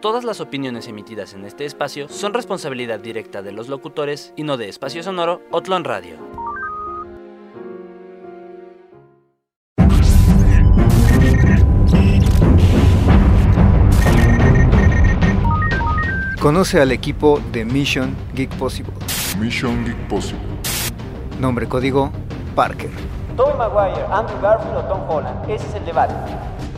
Todas las opiniones emitidas en este espacio son responsabilidad directa de los locutores y no de Espacio Sonoro Otlon Radio. Conoce al equipo de Mission Geek Possible. Mission Geek Possible. Nombre código Parker. Tobey Maguire, Andrew Garfield o Tom Holland. Ese es el debate.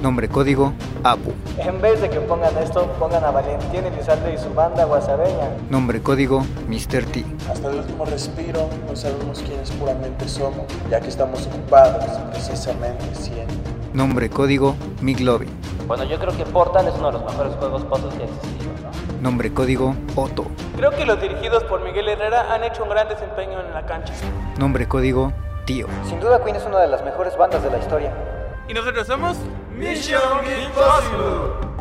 Nombre código Apu. En vez de que pongan esto, pongan a Valentín Elizalde y su banda guasabeña. Nombre código Mr. T. Hasta el último respiro no sabemos quiénes puramente somos, ya que estamos ocupados precisamente siendo. Nombre código Miglovin. Bueno, yo creo que Portal es uno de los mejores juegos puzzles que ha existido, ¿no? Nombre código Otto. Creo que los dirigidos por Miguel Herrera han hecho un gran desempeño en la cancha. Nombre código Tío. Sin duda Queen es una de las mejores bandas de la historia. Y nosotros somos Mission Impossible.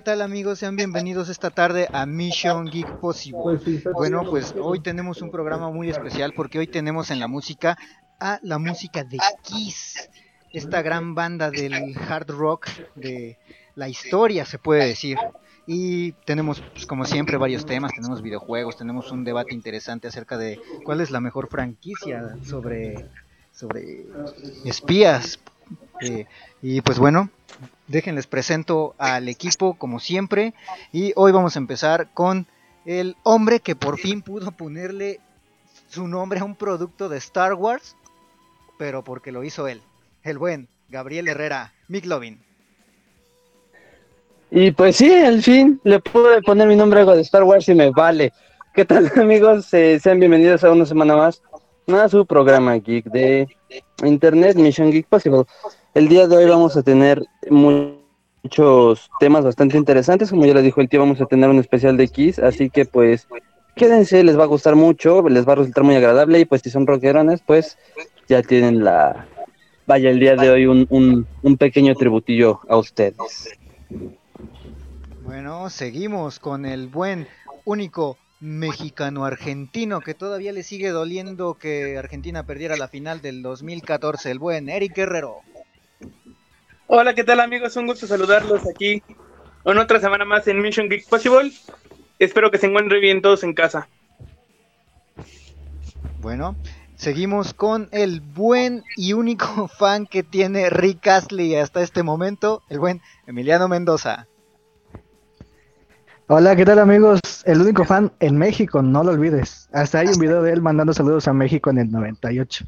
¿Qué tal amigos? Sean bienvenidos esta tarde a Mission Geek Possible. Bueno, pues hoy tenemos un programa muy especial porque hoy tenemos en la música a la música de Kiss, esta gran banda del hard rock de la historia, se puede decir. Y tenemos, pues, como siempre, varios temas, tenemos videojuegos, tenemos un debate interesante acerca de cuál es la mejor franquicia sobre, sobre espías. Eh, y pues bueno, déjenles presento al equipo como siempre. Y hoy vamos a empezar con el hombre que por fin pudo ponerle su nombre a un producto de Star Wars, pero porque lo hizo él, el buen Gabriel Herrera, Lovin. Y pues sí, al fin le pude poner mi nombre a algo de Star Wars y me vale. ¿Qué tal amigos? Eh, sean bienvenidos a una semana más a su programa geek de Internet Mission Geek Possible. El día de hoy vamos a tener muchos temas bastante interesantes, como ya les dijo el tío, vamos a tener un especial de Kiss, así que pues quédense, les va a gustar mucho, les va a resultar muy agradable y pues si son rockerones, pues ya tienen la... Vaya, el día de hoy un, un, pequeño tributillo a ustedes. Bueno, seguimos con el buen, único mexicano-argentino que todavía le sigue doliendo que Argentina perdiera la final del 2014, el buen Eric Guerrero. Hola, ¿qué tal amigos? Un gusto saludarlos aquí en otra semana más en Mission Geek Possible. Espero que se encuentren bien todos en casa. Bueno, seguimos con el buen y único fan que tiene Rick Astley hasta este momento, el buen Emiliano Mendoza. Hola, ¿qué tal amigos? El único fan en México, no lo olvides. Hasta hay un video de él mandando saludos a México en el 98.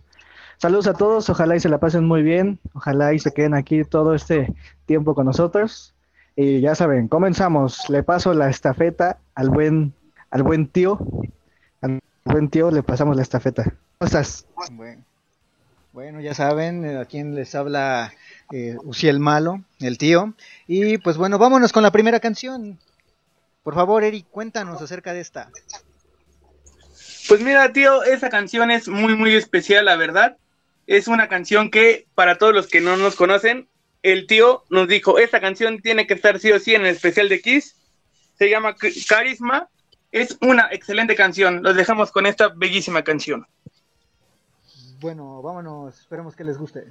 Saludos a todos, ojalá y se la pasen muy bien, ojalá y se queden aquí todo este tiempo con nosotros. Y ya saben, comenzamos. Le paso la estafeta al buen, al buen tío. Al buen tío le pasamos la estafeta. ¿Cómo estás? Bueno, ya saben eh, a quién les habla eh, Uciel Malo, el tío. Y pues bueno, vámonos con la primera canción. Por favor, Eric, cuéntanos acerca de esta. Pues mira, tío, esa canción es muy, muy especial, la verdad es una canción que, para todos los que no nos conocen, el tío nos dijo, esta canción tiene que estar sí o sí en el especial de Kiss. Se llama Carisma. Es una excelente canción. Los dejamos con esta bellísima canción. Bueno, vámonos. Esperemos que les guste.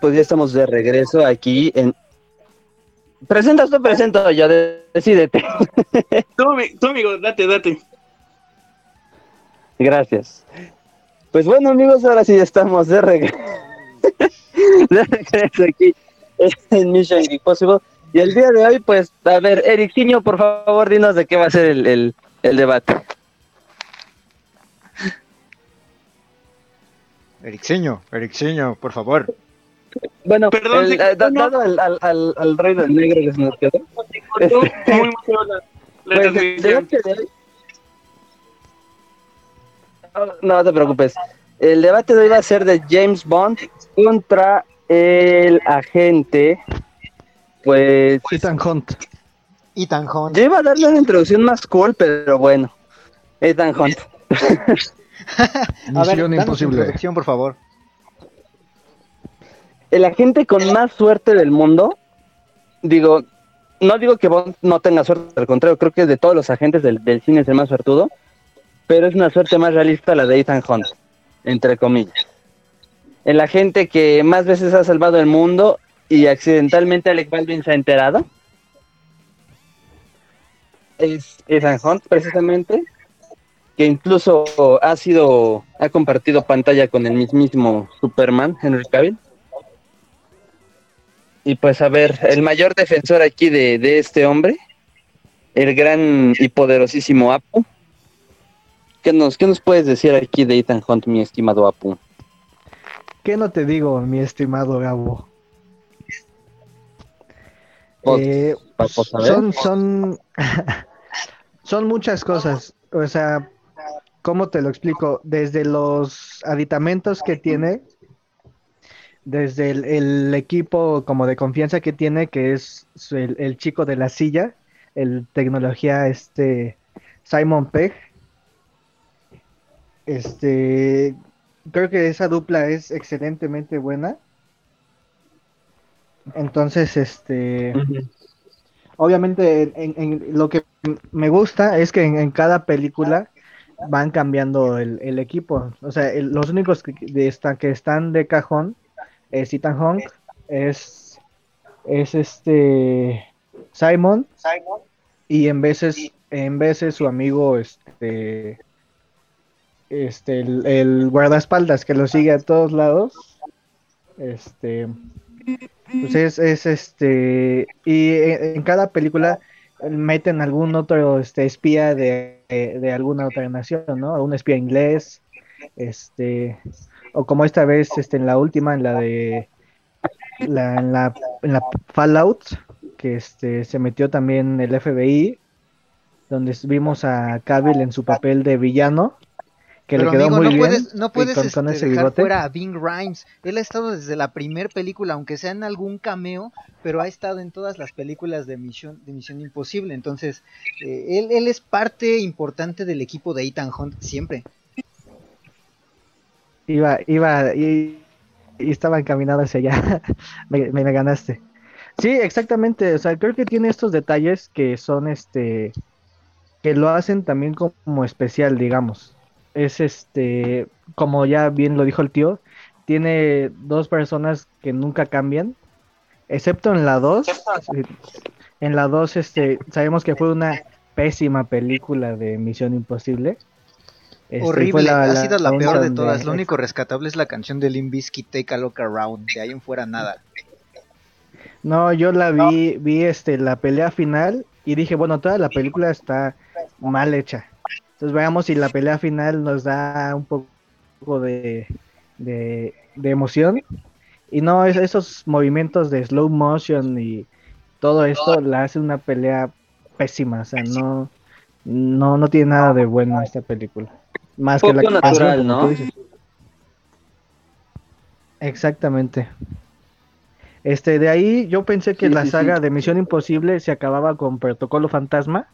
Pues ya estamos de regreso aquí en. Presentas tú, presento yo, decídete. tú, amigo, date, date. Gracias. Pues bueno, amigos, ahora sí estamos de regreso. de regreso aquí en Mission Impossible. Y el día de hoy, pues, a ver, Ericino, por favor, dinos de qué va a ser el, el, el debate. Ericseño, Ericseño, por favor. Bueno, Perdón, el, eh, dado al, al, al, rey del negro que se nos quedó. Muy pues, no, no te preocupes. El debate de hoy va a ser de James Bond contra el agente, pues... Ethan Hunt. Ethan Hunt. Yo iba a darle una introducción más cool, pero bueno. Ethan Hunt. a ver, imposible. por favor. El agente con más suerte del mundo, digo, no digo que Bond no tenga suerte, al contrario, creo que de todos los agentes del, cine es el más suertudo, pero es una suerte más realista la de Ethan Hunt, entre comillas. El agente que más veces ha salvado el mundo y accidentalmente Alec Baldwin se ha enterado es Ethan Hunt, precisamente que incluso ha sido, ha compartido pantalla con el mismísimo Superman, Henry Cavill. Y pues a ver, el mayor defensor aquí de, este hombre, el gran y poderosísimo Apu. ¿Qué nos, ¿Qué nos puedes decir aquí de Ethan Hunt, mi estimado Apu? ¿Qué no te digo, mi estimado Gabo? Pues, eh, son, son, son muchas cosas. O sea, ¿cómo te lo explico? Desde los aditamentos que tiene, desde el, equipo como de confianza que tiene, que es el, chico de la silla, el tecnología este Simon Pegg. Este, creo que esa dupla es excelentemente buena. Entonces, este, obviamente, en, lo que me gusta es que en cada película van cambiando el, equipo. O sea, los únicos que, de que están de cajón es Ethan Hawke, es, es este Simon, y en veces, en veces su amigo este este el, guardaespaldas que lo sigue a todos lados. Este pues es, es este y en, cada película meten algún otro este, espía de, de, alguna otra nación, ¿no? Un espía inglés, este, o como esta vez este, en la última, en la de la, en, la, en la Fallout, que este, se metió también el FBI, donde vimos a Cavill en su papel de villano que le quedó muy no bien puedes, no puedes este, dejar fuera a Bing Rhymes. Él ha estado desde la primer película, aunque sea en algún cameo, pero ha estado en todas las películas de Misión, de Misión Imposible. Entonces, eh, él, él es parte importante del equipo de Ethan Hunt siempre. Iba, iba, y, estaba encaminado hacia allá. me, ganaste. Sí, exactamente. O sea, creo que tiene estos detalles que son este que lo hacen también como especial, digamos es este, como ya bien lo dijo el tío, tiene dos personas que nunca cambian, excepto en la 2. En la 2 este, sabemos que fue una pésima película de Misión Imposible. Este, Horrible, ha sido la peor de todas. Lo único rescatable es la canción de Limp Take a Look Around. De ahí en fuera nada. No, yo la vi, vi este, la pelea final y dije, bueno, toda la película está mal hecha. Entonces veamos si la pelea final nos da un poco de, de, emoción. Y no, esos movimientos de slow motion y todo esto la hace una pelea pésima. O sea, no, no, no tiene nada de bueno esta película. Más que la natural, ¿no? Exactamente. Este, de ahí yo pensé que la saga de Misión Imposible se acababa con Protocolo Fantasma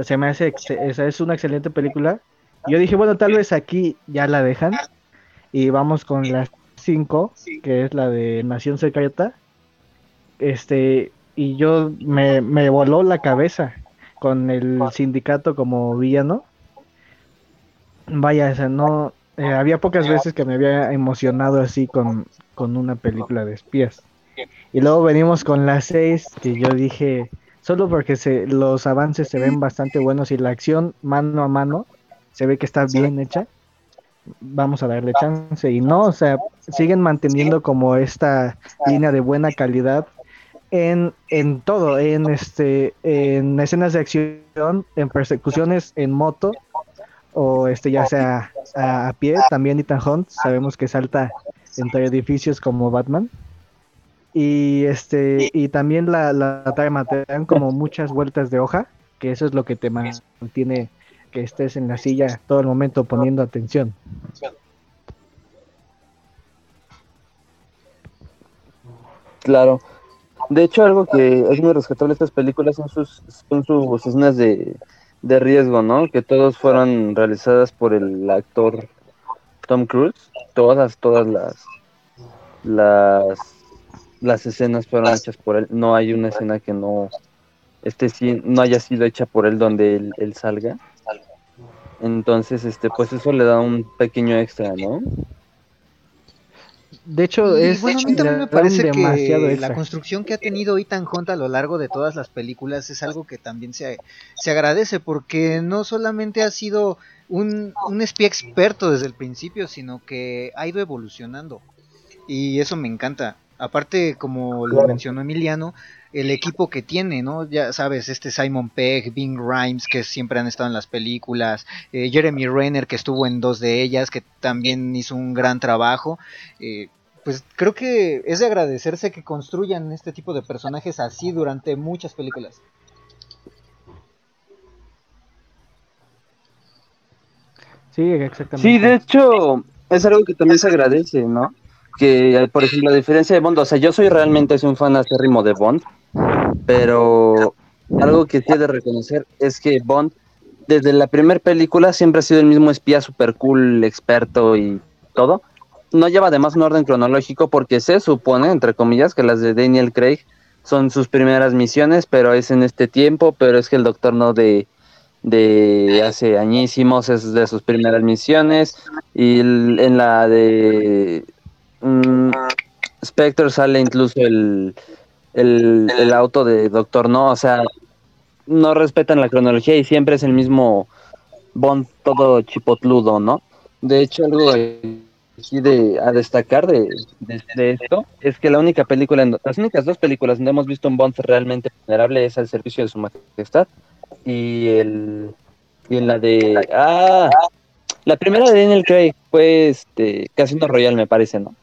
se me hace, es una excelente película. Yo dije, bueno, tal vez aquí ya la dejan. Y vamos con la 5, que es la de Nación Secreta. Este, y yo me, me voló la cabeza con el sindicato como villano. Vaya, o sea, no. Eh, había pocas veces que me había emocionado así con, con una película de espías. Y luego venimos con la 6, que yo dije, solo porque se, los avances se ven bastante buenos y la acción mano a mano se ve que está bien hecha, vamos a darle chance. Y no, o sea, siguen manteniendo como esta línea de buena calidad en, en todo, en este, en escenas de acción, en persecuciones en moto, o este ya sea a, pie, también Ethan Hunt, sabemos que salta entre edificios como Batman. Y este y también la, la trama te dan como muchas vueltas de hoja que eso es lo que te mantiene que estés en la silla todo el momento poniendo atención. Claro. De hecho algo que es muy rescatable de estas películas son sus son sus escenas de, de riesgo no que todos fueron realizadas por el actor Tom Cruise todas todas las las las escenas fueron hechas por él. No hay una escena que no este sí no haya sido hecha por él donde él, salga. Entonces, este, pues eso le da un pequeño extra, ¿no? De hecho, es bueno, a mí también me parece que la construcción que ha tenido Ethan Hunt a lo largo de todas las películas es algo que también se, se agradece porque no solamente ha sido un, un espía experto desde el principio, sino que ha ido evolucionando. Y eso me encanta. Aparte, como lo mencionó Emiliano, el equipo que tiene, ¿no? Ya sabes, este Simon Pegg, Bing Rhymes, que siempre han estado en las películas, eh, Jeremy Renner, que estuvo en dos de ellas, que también hizo un gran trabajo. Eh, pues creo que es de agradecerse que construyan este tipo de personajes así durante muchas películas. Sí, exactamente. Sí, de hecho, es algo que también se agradece, ¿no? Que, por ejemplo, la diferencia de Bond, o sea, yo soy realmente un fan acérrimo de Bond, pero algo que tiene de reconocer es que Bond, desde la primera película, siempre ha sido el mismo espía super cool, experto y todo. No lleva además un orden cronológico porque se supone, entre comillas, que las de Daniel Craig son sus primeras misiones, pero es en este tiempo, pero es que el Doctor No de, de hace añísimos es de sus primeras misiones y en la de Mm, Spectre sale incluso el, el, auto de Doctor No, o sea, no respetan la cronología y siempre es el mismo Bond todo chipotludo, ¿no? De hecho, algo de, a destacar de, de, esto es que la única película, las únicas dos películas donde hemos visto un Bond realmente vulnerable es al servicio de su majestad y el y en la de ah la primera de Daniel Craig fue este Casino Royale me parece, ¿no?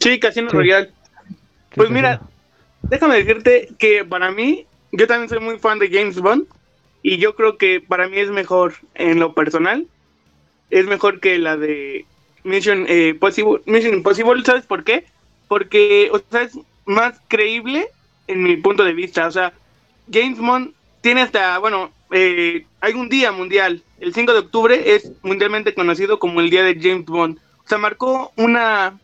Sí, Casino Royale. Pues mira, déjame decirte que para mí, yo también soy muy fan de James Bond y yo creo que para mí es mejor en lo personal, es mejor que la de Mission, eh, Possible, Mission Impossible, ¿sabes por qué? Porque, o sea, es más creíble en mi punto de vista, o sea, James Bond tiene hasta, bueno, eh, hay un día mundial, el 5 de octubre es mundialmente conocido como el día de James Bond, o sea, marcó una,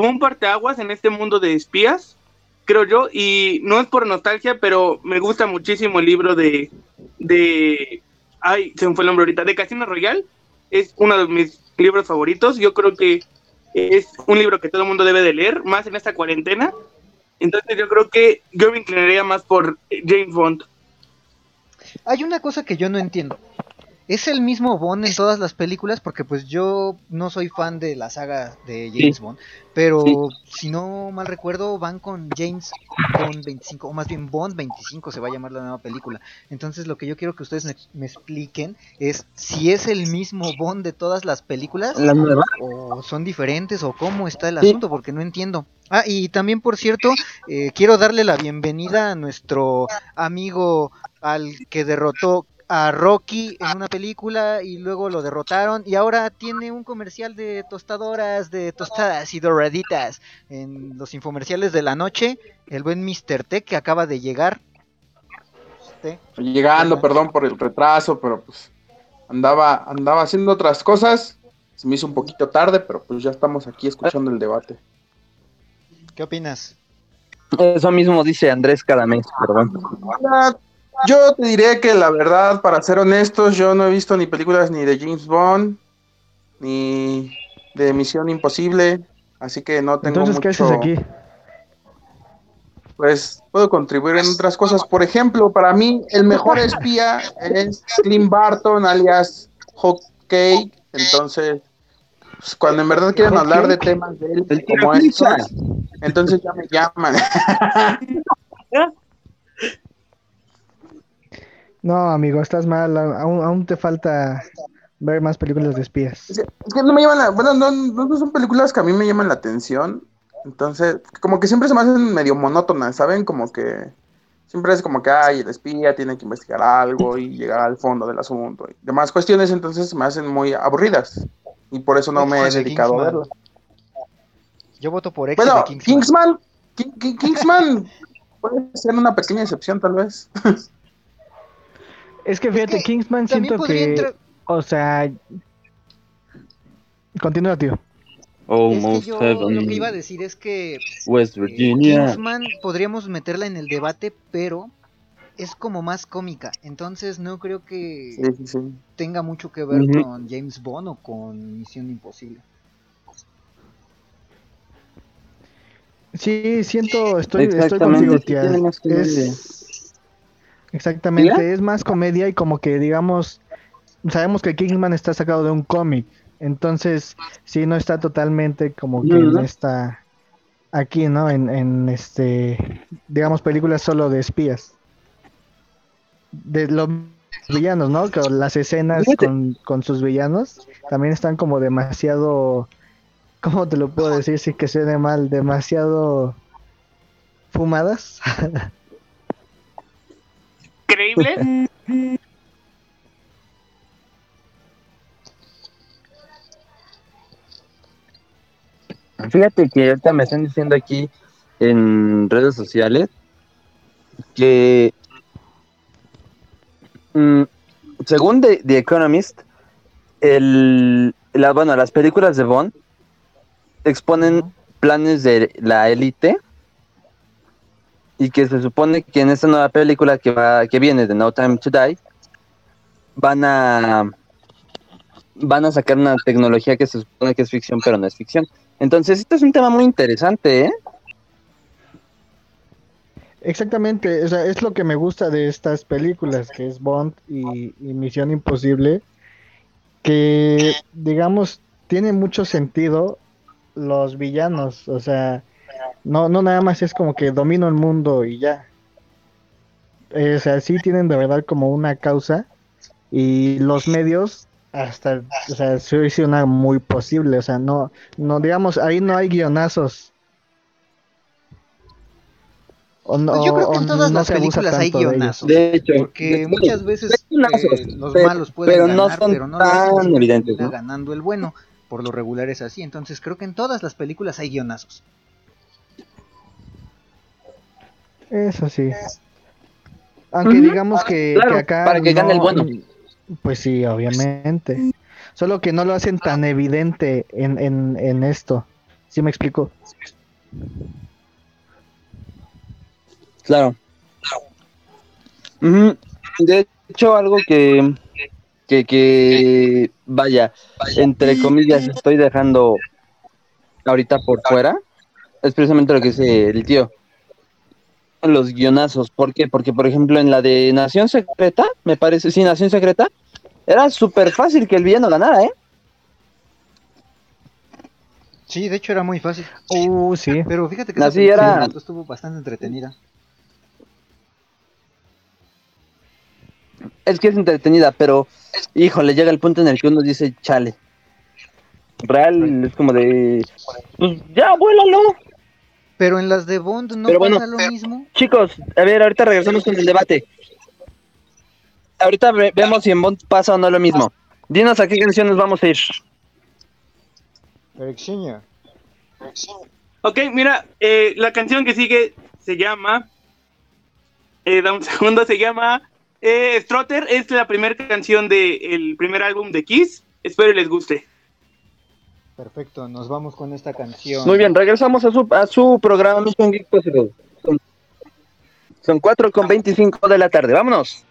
como un parteaguas en este mundo de espías, creo yo, y no es por nostalgia, pero me gusta muchísimo el libro de, de, ay, se me fue el nombre ahorita, de Casino Royal, es uno de mis libros favoritos, yo creo que es un libro que todo el mundo debe de leer, más en esta cuarentena, entonces yo creo que yo me inclinaría más por James Bond. Hay una cosa que yo no entiendo. ¿Es el mismo Bond en todas las películas? Porque pues yo no soy fan de la saga de James Bond, pero si no mal recuerdo van con James Bond 25, o más bien Bond 25 se va a llamar la nueva película. Entonces lo que yo quiero que ustedes me, expliquen es si es el mismo Bond de todas las películas, o son diferentes, o cómo está el asunto, porque no entiendo. Ah, y también por cierto, eh, quiero darle la bienvenida a nuestro amigo al que derrotó a Rocky en una película y luego lo derrotaron y ahora tiene un comercial de tostadoras, de tostadas y doraditas en los infomerciales de la noche. El buen Mr. T que acaba de llegar. Llegando, perdón por el retraso, pero pues andaba, andaba haciendo otras cosas. Se me hizo un poquito tarde, pero pues ya estamos aquí escuchando el debate. ¿Qué opinas? Eso mismo dice Andrés cada mes, perdón. Yo te diré que la verdad, para ser honestos, yo no he visto ni películas ni de James Bond, ni de Misión Imposible, así que no tengo Entonces, ¿qué haces aquí? Pues puedo contribuir en otras cosas. Por ejemplo, para mí el mejor espía es Clint Barton, alias Hawkeye. Entonces, pues, cuando en verdad quieren hablar de temas de él como estos, entonces ya me llaman. No, amigo, estás mal. Aún, aún te falta ver más películas de espías. Es que, no me llaman la, bueno, no, no, son películas que a mí me llaman la atención. Entonces, como que siempre se me hacen medio monótonas, ¿saben? Como que siempre es como que, ay, el espía tiene que investigar algo y llegar al fondo del asunto y demás cuestiones, entonces se me hacen muy aburridas. Y por eso no me he dedicado a verlo. Yo voto por X bueno, Kingsman. Kingsman puede ser una pequeña excepción, tal vez. Es que fíjate, Kingsman siento que. O sea. Continúa, tío. es que yo lo que iba a decir es que West eh, Virginia. Kingsman podríamos meterla en el debate, pero es como más cómica. Entonces no creo que tenga mucho que ver con James Bond o con Misión Imposible. Sí, siento, estoy, estoy contigo, tía. Es, Exactamente, es más comedia y como que digamos, sabemos que Kingsman está sacado de un cómic, entonces sí no está totalmente como que está aquí, ¿no? En, en este, digamos, películas solo de espías. De los villanos, ¿no? Que las escenas con, con sus villanos también están como demasiado, ¿cómo te lo puedo decir sin que suene mal? Demasiado fumadas. increíble. Fíjate que ahorita me están diciendo aquí en redes sociales que mm, según The, Economist, el, la, bueno, las películas de Bond exponen planes de la élite y que se supone que en esta nueva película que va que viene de No Time to Die van a van a sacar una tecnología que se supone que es ficción pero no es ficción entonces esto es un tema muy interesante ¿eh? exactamente o sea, es lo que me gusta de estas películas que es Bond y, y Misión Imposible que digamos tiene mucho sentido los villanos, o sea, no, no nada más es como que domino el mundo y ya. Eh, o sea, sí tienen de verdad como una causa y los medios hasta, o sea, sí una muy posible, o sea, no, no, digamos, ahí no hay guionazos. Pues yo creo que en todas las películas hay guionazos. De, hecho, porque muchas veces eh, los malos pueden pero ganar, no son pero no tan evidentes, ¿no? ganando el bueno. Por lo regular es así. Entonces creo que en todas las películas hay guionazos. Eso sí. Aunque digamos que, acá. Para que gane el bueno. Pues sí, obviamente. Solo que no lo hacen tan evidente en, en, en esto. ¿Sí me explico? Claro. De hecho, algo que, que, que, vaya, entre comillas, estoy dejando ahorita por fuera, es precisamente lo que dice el tío. Los guionazos. ¿Por qué? Porque, por ejemplo, en la de Nación Secreta, me parece, sí, Nación Secreta, era súper fácil que el villano ganara, ¿eh? Sí, de hecho era muy fácil. Uh, sí. Pero fíjate que Así era... estuvo bastante entretenida. Es que es entretenida, pero híjole, llega el punto en el que uno dice, chale. Real es como de, pues ya, vuélalo. Pero en las de Bond no pasa lo mismo. Chicos, a ver, ahorita regresamos con el debate. Ahorita vemos si en Bond pasa o no lo mismo. Dinos a qué canción nos vamos a ir. Ok, mira, eh, la canción que sigue se llama. Eh, da un segundo, se llama eh, Strotter es la primera canción del primer álbum de Kiss. Espero les guste. Perfecto, nos vamos con esta canción. Muy bien, regresamos a su, a su programa. Son, son 4 con 25 de la tarde, vámonos.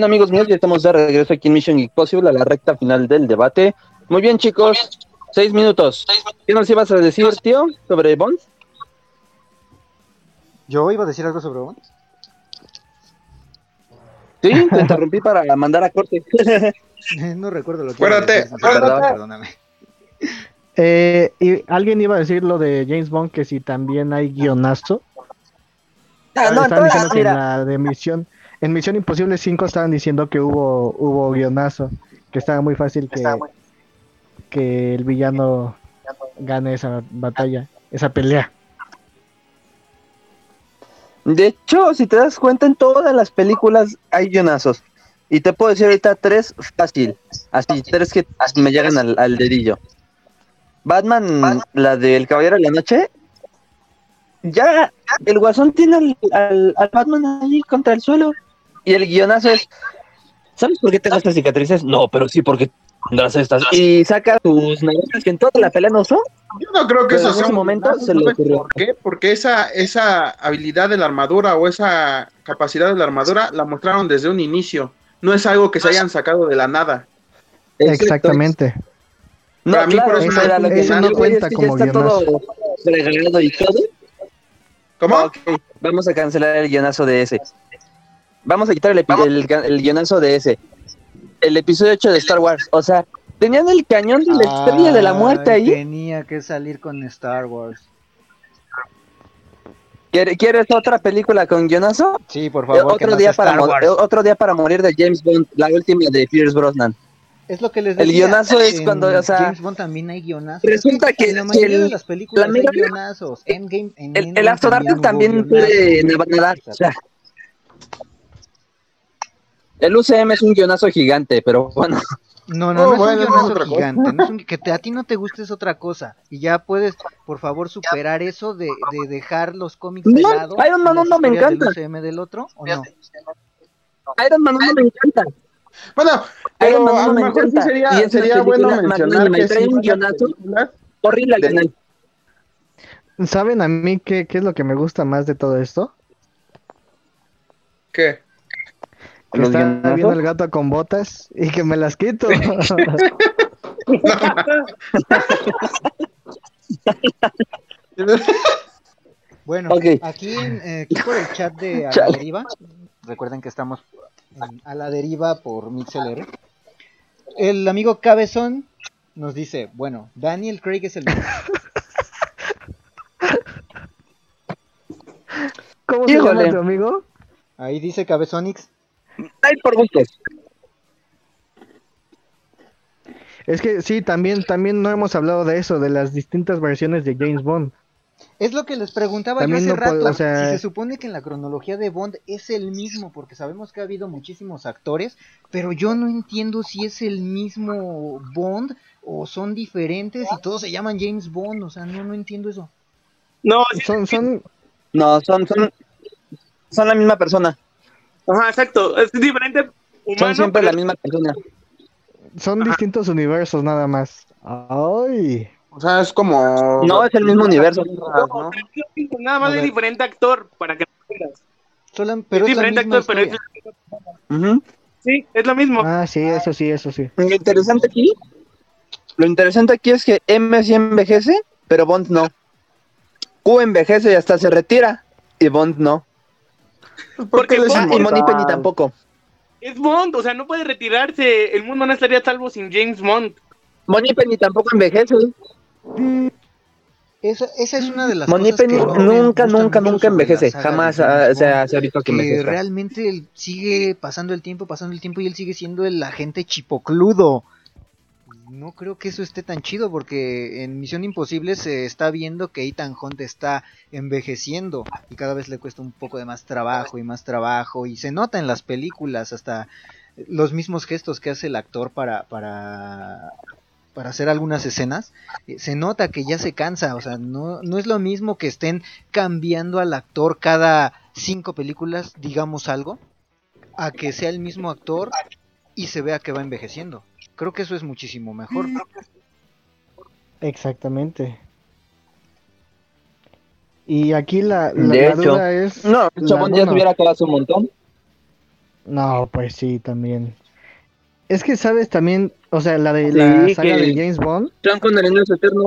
Bueno, amigos míos, ya estamos de regreso aquí en Mission Impossible a la recta final del debate. Muy bien, chicos, seis minutos. ¿Qué nos ibas a decir, tío, sobre Bond? ¿Yo iba a decir algo sobre Bond? Sí, te interrumpí para mandar a corte. no recuerdo lo que Acuérdate, perdóname. Eh, y alguien iba a decir lo de James Bond que si también hay guionazo. Ah, no, entonces, diciendo que en la de Misión, en Misión Imposible 5 estaban diciendo que hubo hubo guionazo, que estaba muy fácil que, que el villano gane esa batalla, esa pelea. De hecho, si te das cuenta, en todas las películas hay guionazos. Y te puedo decir ahorita tres fácil. Así, tres que me llegan al, al dedillo. Batman, la del Caballero de la Noche. Ya, el guasón tiene al, al- al Batman ahí contra el suelo. Y el guionazo es: ¿Sabes por qué tengo estas cicatrices? No, pero sí porque tendrás estas. Y saca tus navajas que en toda la pelea no usó. Yo no creo que Pero eso en sea un momento se le ¿sabes ocurrió. ¿Por qué? Porque esa, esa habilidad de la armadura o esa capacidad de la armadura la mostraron desde un inicio. No es algo que se hayan sacado de la nada. Exactamente. No, Para mí, claro, por eso eso no- era lo que eso me no cuenta es que como ya está todo guionazo. regalado y todo. ¿Cómo? Ok, vamos a cancelar el guionazo de ese. Vamos a quitar el, el, el guionazo de ese. El episodio 8 de Star Wars. O sea, tenían el cañón de la estrella de la muerte ahí. Tenía que salir con Star Wars. ¿Quiere- ¿Quieres otra película con guionazo? Sí, por Eh, favor. que otro, día para eh, otro día para morir de James Bond, la última de Pierce Brosnan. Es lo que les El decía. guionazo es en cuando, o sea, James Bond también hay guionazos. resulta que en la mayoría el- de las películas la hay guionazos. Endgame, en El, el astronauta también puede nadar. O sea, el UCM es un guionazo gigante, pero bueno. No, no, Oh, no es bueno, un guionazo gigante. no es un- que te- a ti no te guste es otra cosa. Y ya puedes, por favor, superar eso de, de dejar los cómics de No, lado. Iron Man y las uno me historias encanta. Del UCM del otro, ¿o no? Iron Man no me encanta. Bueno, Iron pero Man a lo me mejor sí sería, Y sería bueno mencionar que trae un guionazo horrible al final. ¿Saben a mí qué, qué es lo que me gusta más de todo esto? ¿Qué? Que ¿Los está guionazos? viendo el gato con botas y que me las quito. Bueno, aquí, eh, aquí por el chat de A la. Deriva, recuerden que estamos en A la Deriva por MixLR. El amigo Cabezón nos dice, bueno, Daniel Craig es el mejor. ¿Cómo se Híjole. llama tu amigo? Ahí dice Cabezonix. Ay, por gustos. Es que sí, también, también no hemos hablado de eso, de las distintas versiones de James Bond. Es lo que les preguntaba También yo hace no rato. o sea- Si se supone que en la cronología de Bond es el mismo, porque sabemos que ha habido muchísimos actores, pero yo no entiendo si es el mismo Bond o son diferentes y todos se llaman James Bond. O sea, no, no entiendo eso. No, Son, son, No, son, son, son la misma persona. Ajá, exacto. Es diferente Son siempre pero la misma persona. son distintos universos nada más. Ay. O sea, es como. No, es el mismo universo. ¿no? nada más ver. diferente actor para que lo pero es diferente actor, pero es. Ujú. sí, es lo mismo. Ah, sí, eso sí, eso sí. Lo interesante aquí, lo interesante aquí es que M sí envejece, pero Bond no. Q envejece y hasta se retira, y Bond no. Porque Ah, y inmortal. Moneypenny tampoco. Es Bond, o sea, no puede retirarse. El mundo no estaría salvo sin James Bond. Moneypenny tampoco envejece. Esa, esa es una de las Moneypenny cosas que no me nunca, nunca, nunca envejece. Jamás ah, se, ha, Bond, se ha visto que que envejezca. realmente él sigue pasando el tiempo, pasando el tiempo y él sigue siendo el agente chipocludo. No creo que eso esté tan chido porque en Misión Imposible se está viendo que Ethan Hunt está envejeciendo y cada vez le cuesta un poco de más trabajo y más trabajo y se nota en las películas hasta los mismos gestos que hace el actor para para para hacer algunas escenas, eh, se nota que ya se cansa, o sea, no, no es lo mismo que estén cambiando al actor cada cinco películas, digamos algo, a que sea el mismo actor y se vea que va envejeciendo. Creo que eso es muchísimo mejor. Exactamente. Y aquí la, la, De la hecho. duda es... No, la- Chabón ya acabado hace un montón. No, pues sí, también. Es que sabes también, o sea, la de la saga de James Bond. John Connor en eterno.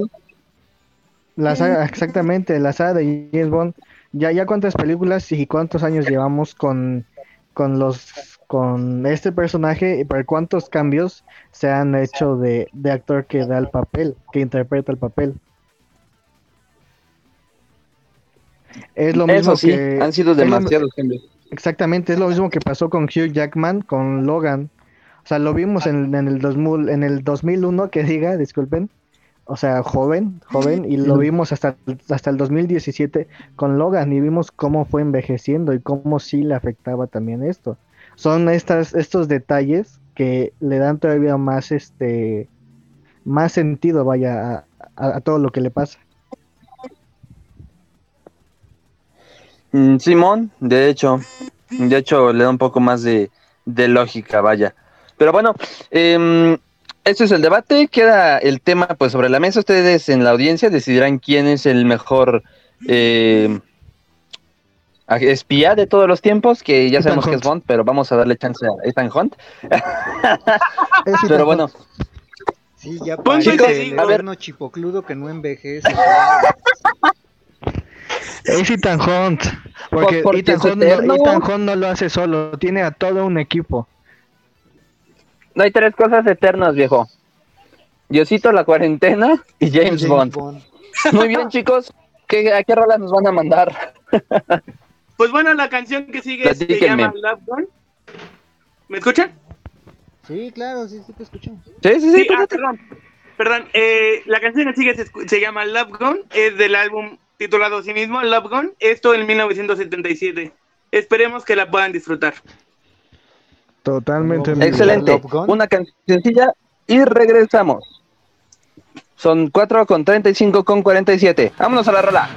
La saga, exactamente, la saga de James Bond. Ya, ya cuántas películas y cuántos años llevamos con, con los con este personaje y por cuántos cambios se han hecho de, de actor que da el papel, que interpreta el papel. Es lo mismo que han sido demasiados cambios. Exactamente, es lo mismo que pasó con Hugh Jackman, con Logan. O sea, lo vimos en, en el, 2000, en el 2001, que diga, disculpen. O sea, joven, joven, y lo vimos hasta, hasta el 2017 con Logan y vimos cómo fue envejeciendo y cómo sí le afectaba también esto. Son estas, estos detalles que le dan todavía más, este, más sentido, vaya, a todo lo que le pasa. Mm, Simón, de hecho, de hecho le da un poco más de, lógica, vaya. Pero bueno, eh, este es el debate, queda el tema pues sobre la mesa. Ustedes en la audiencia decidirán quién es el mejor eh, espía de todos los tiempos, que ya sabemos que es Bond, pero vamos a darle chance a Ethan Hunt. pero bueno. Sí, ya el a ver. chipocludo que no envejece. Es Ethan Hunt. Porque Ethan, Hunt no, lo hace solo, tiene a todo un equipo. No hay tres cosas eternas, viejo. Diosito, la cuarentena y James, Bond. Muy bien, chicos. ¿Qué, ¿A qué rolas nos van a mandar? pues bueno, la canción que sigue se llama Love Gun. ¿Me escuchan? Sí, claro, sí, sí te escucho. Sí, sí, sí. Ah, perdón. Perdón, eh, la canción que sigue se, se llama Love Gun, es del álbum titulado sí mismo Love Gun, esto en 1977. Esperemos que la puedan disfrutar. Totalmente. Excelente. Una canción sencilla y regresamos. Son 4 con 35 con 47. Vámonos a la rola.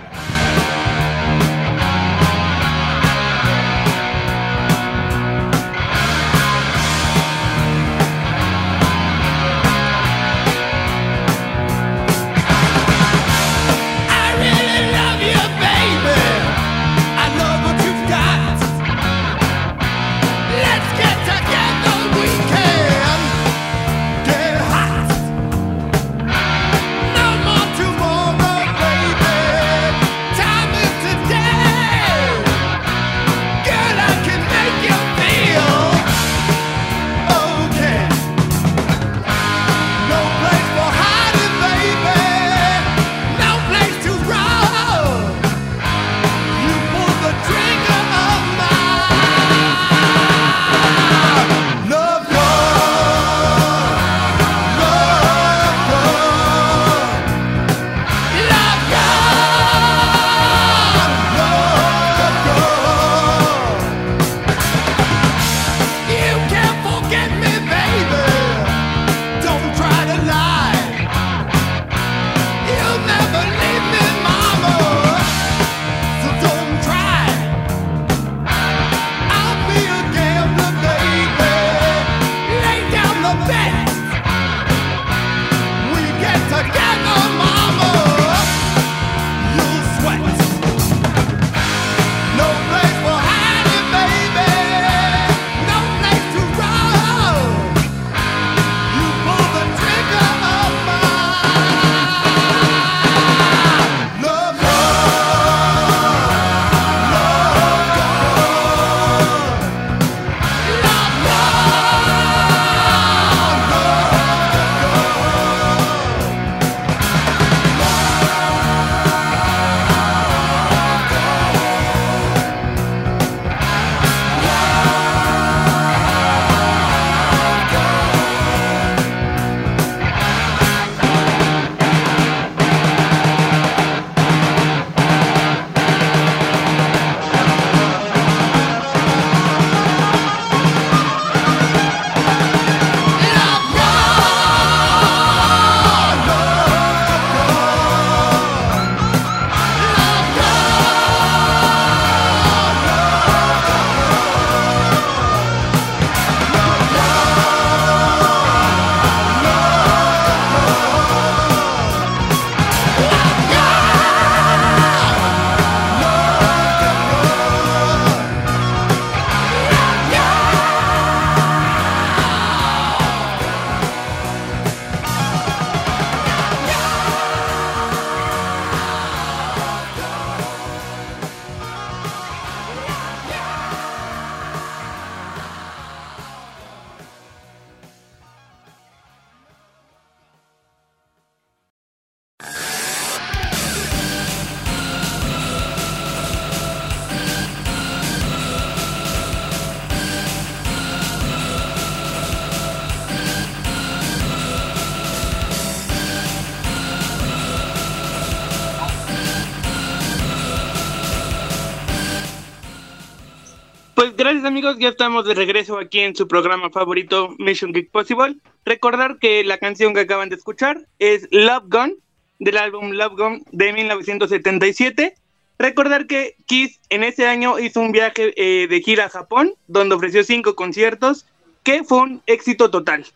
Gracias amigos, ya estamos de regreso aquí en su programa favorito Mission Geek Possible. Recordar que la canción que acaban de escuchar es Love Gun del álbum Love Gun de 1977. Recordar que Kiss en ese año hizo un viaje eh, de gira a Japón donde ofreció cinco conciertos que fue un éxito total.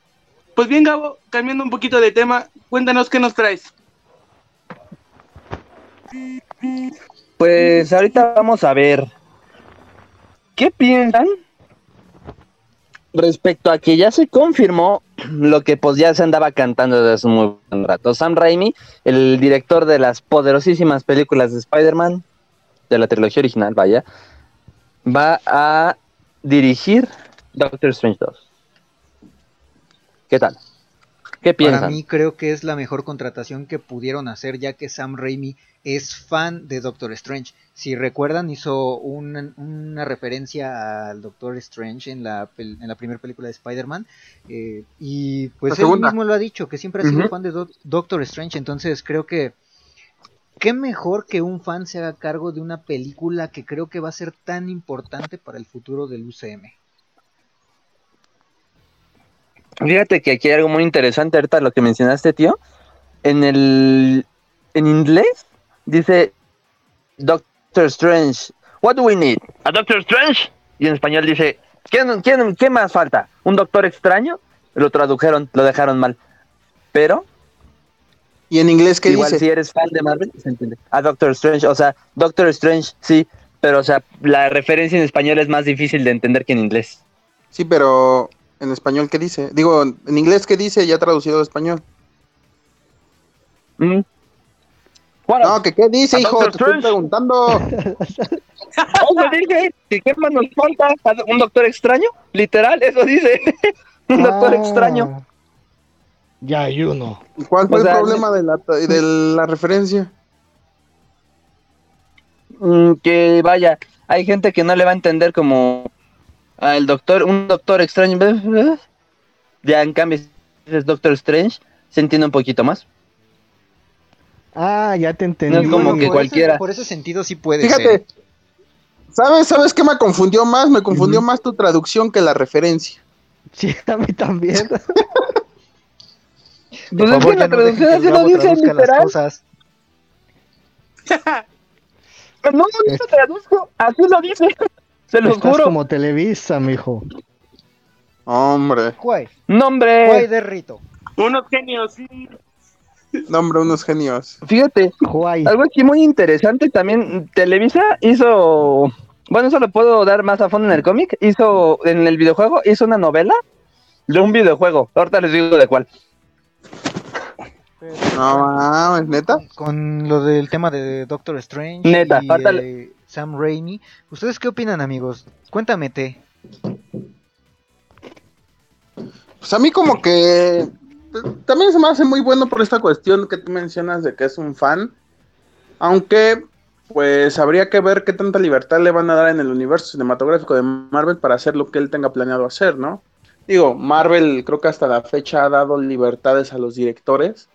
Pues bien Gabo, cambiando un poquito de tema, cuéntanos qué nos traes. Pues ahorita vamos a ver ¿Qué piensan respecto a que ya se confirmó lo que pues ya se andaba cantando desde hace un muy buen rato? Sam Raimi, el director de las poderosísimas películas de Spider-Man, de la trilogía original, vaya, va a dirigir Doctor Strange 2. ¿Qué tal? ¿Qué piensan? Para mí creo que es la mejor contratación que pudieron hacer ya que Sam Raimi es fan de Doctor Strange. Si recuerdan, hizo una referencia al Doctor Strange en la, en la primera película de Spider-Man. Eh, y pues él mismo lo ha dicho, que siempre ha sido fan de Doctor Strange. Entonces creo que qué mejor que un fan se haga cargo de una película que creo que va a ser tan importante para el futuro del UCM. Fíjate que aquí hay algo muy interesante ahorita lo que mencionaste, tío. En el en inglés dice Doctor Strange, what do we need? A Doctor Strange. Y en español dice, ¿quién, quién, qué más falta? ¿Un doctor extraño? Lo tradujeron, lo dejaron mal. Pero ¿Y en inglés qué Igual si eres fan de Marvel, se entiende. A Doctor Strange, o sea, Doctor Strange, sí, pero o sea, la referencia en español es más difícil de entender que en inglés. Sí, pero en español, ¿qué dice? Digo, en inglés, ¿qué dice? Ya traducido al español. Mm. No, que qué dice, hijo, te estoy preguntando. ¿Cómo dice? ¿Qué más nos falta? ¿Un doctor extraño? Literal, eso dice. Un doctor ah. extraño. Ya hay uno. ¿Y cuál fue el problema de la, de la referencia? Mm, que vaya, hay gente que no le va a entender como el doctor, un doctor extraño. Ya en cambio, es Doctor Strange, se entiende un poquito más. Ah, ya te entendí. No es como que cualquiera. por ese sentido sí puede Fíjate, ¿Sabes, ¿Sabes qué me confundió más? Me confundió más tu traducción que la referencia. Sí, a mí también. pues es que la traducción así lo dice literal. Cosas. no, no, no traduzco, así lo dice. Se los Estás como Televisa, mijo. Hombre. ¿Cuál? Nombre. ¿Cuál de Rito? Unos genios, Nombre, unos genios. Fíjate, algo aquí muy interesante también. Televisa hizo. Bueno, eso lo puedo dar más a fondo en el cómic. Hizo, en el videojuego, hizo una novela de un videojuego. Ahorita les digo de cuál. No, ¿es neta? Con lo del tema de Doctor Strange. Neta, y, Sam Raimi. ¿Ustedes qué opinan, amigos? Cuéntame, T. Pues a mí como que también se me hace muy bueno por esta cuestión que tú mencionas de que es un fan. Aunque pues habría que ver qué tanta libertad le van a dar en el universo cinematográfico de Marvel para hacer lo que él tenga planeado hacer, ¿no? Digo, Marvel creo que hasta la fecha ha dado libertades a los directores,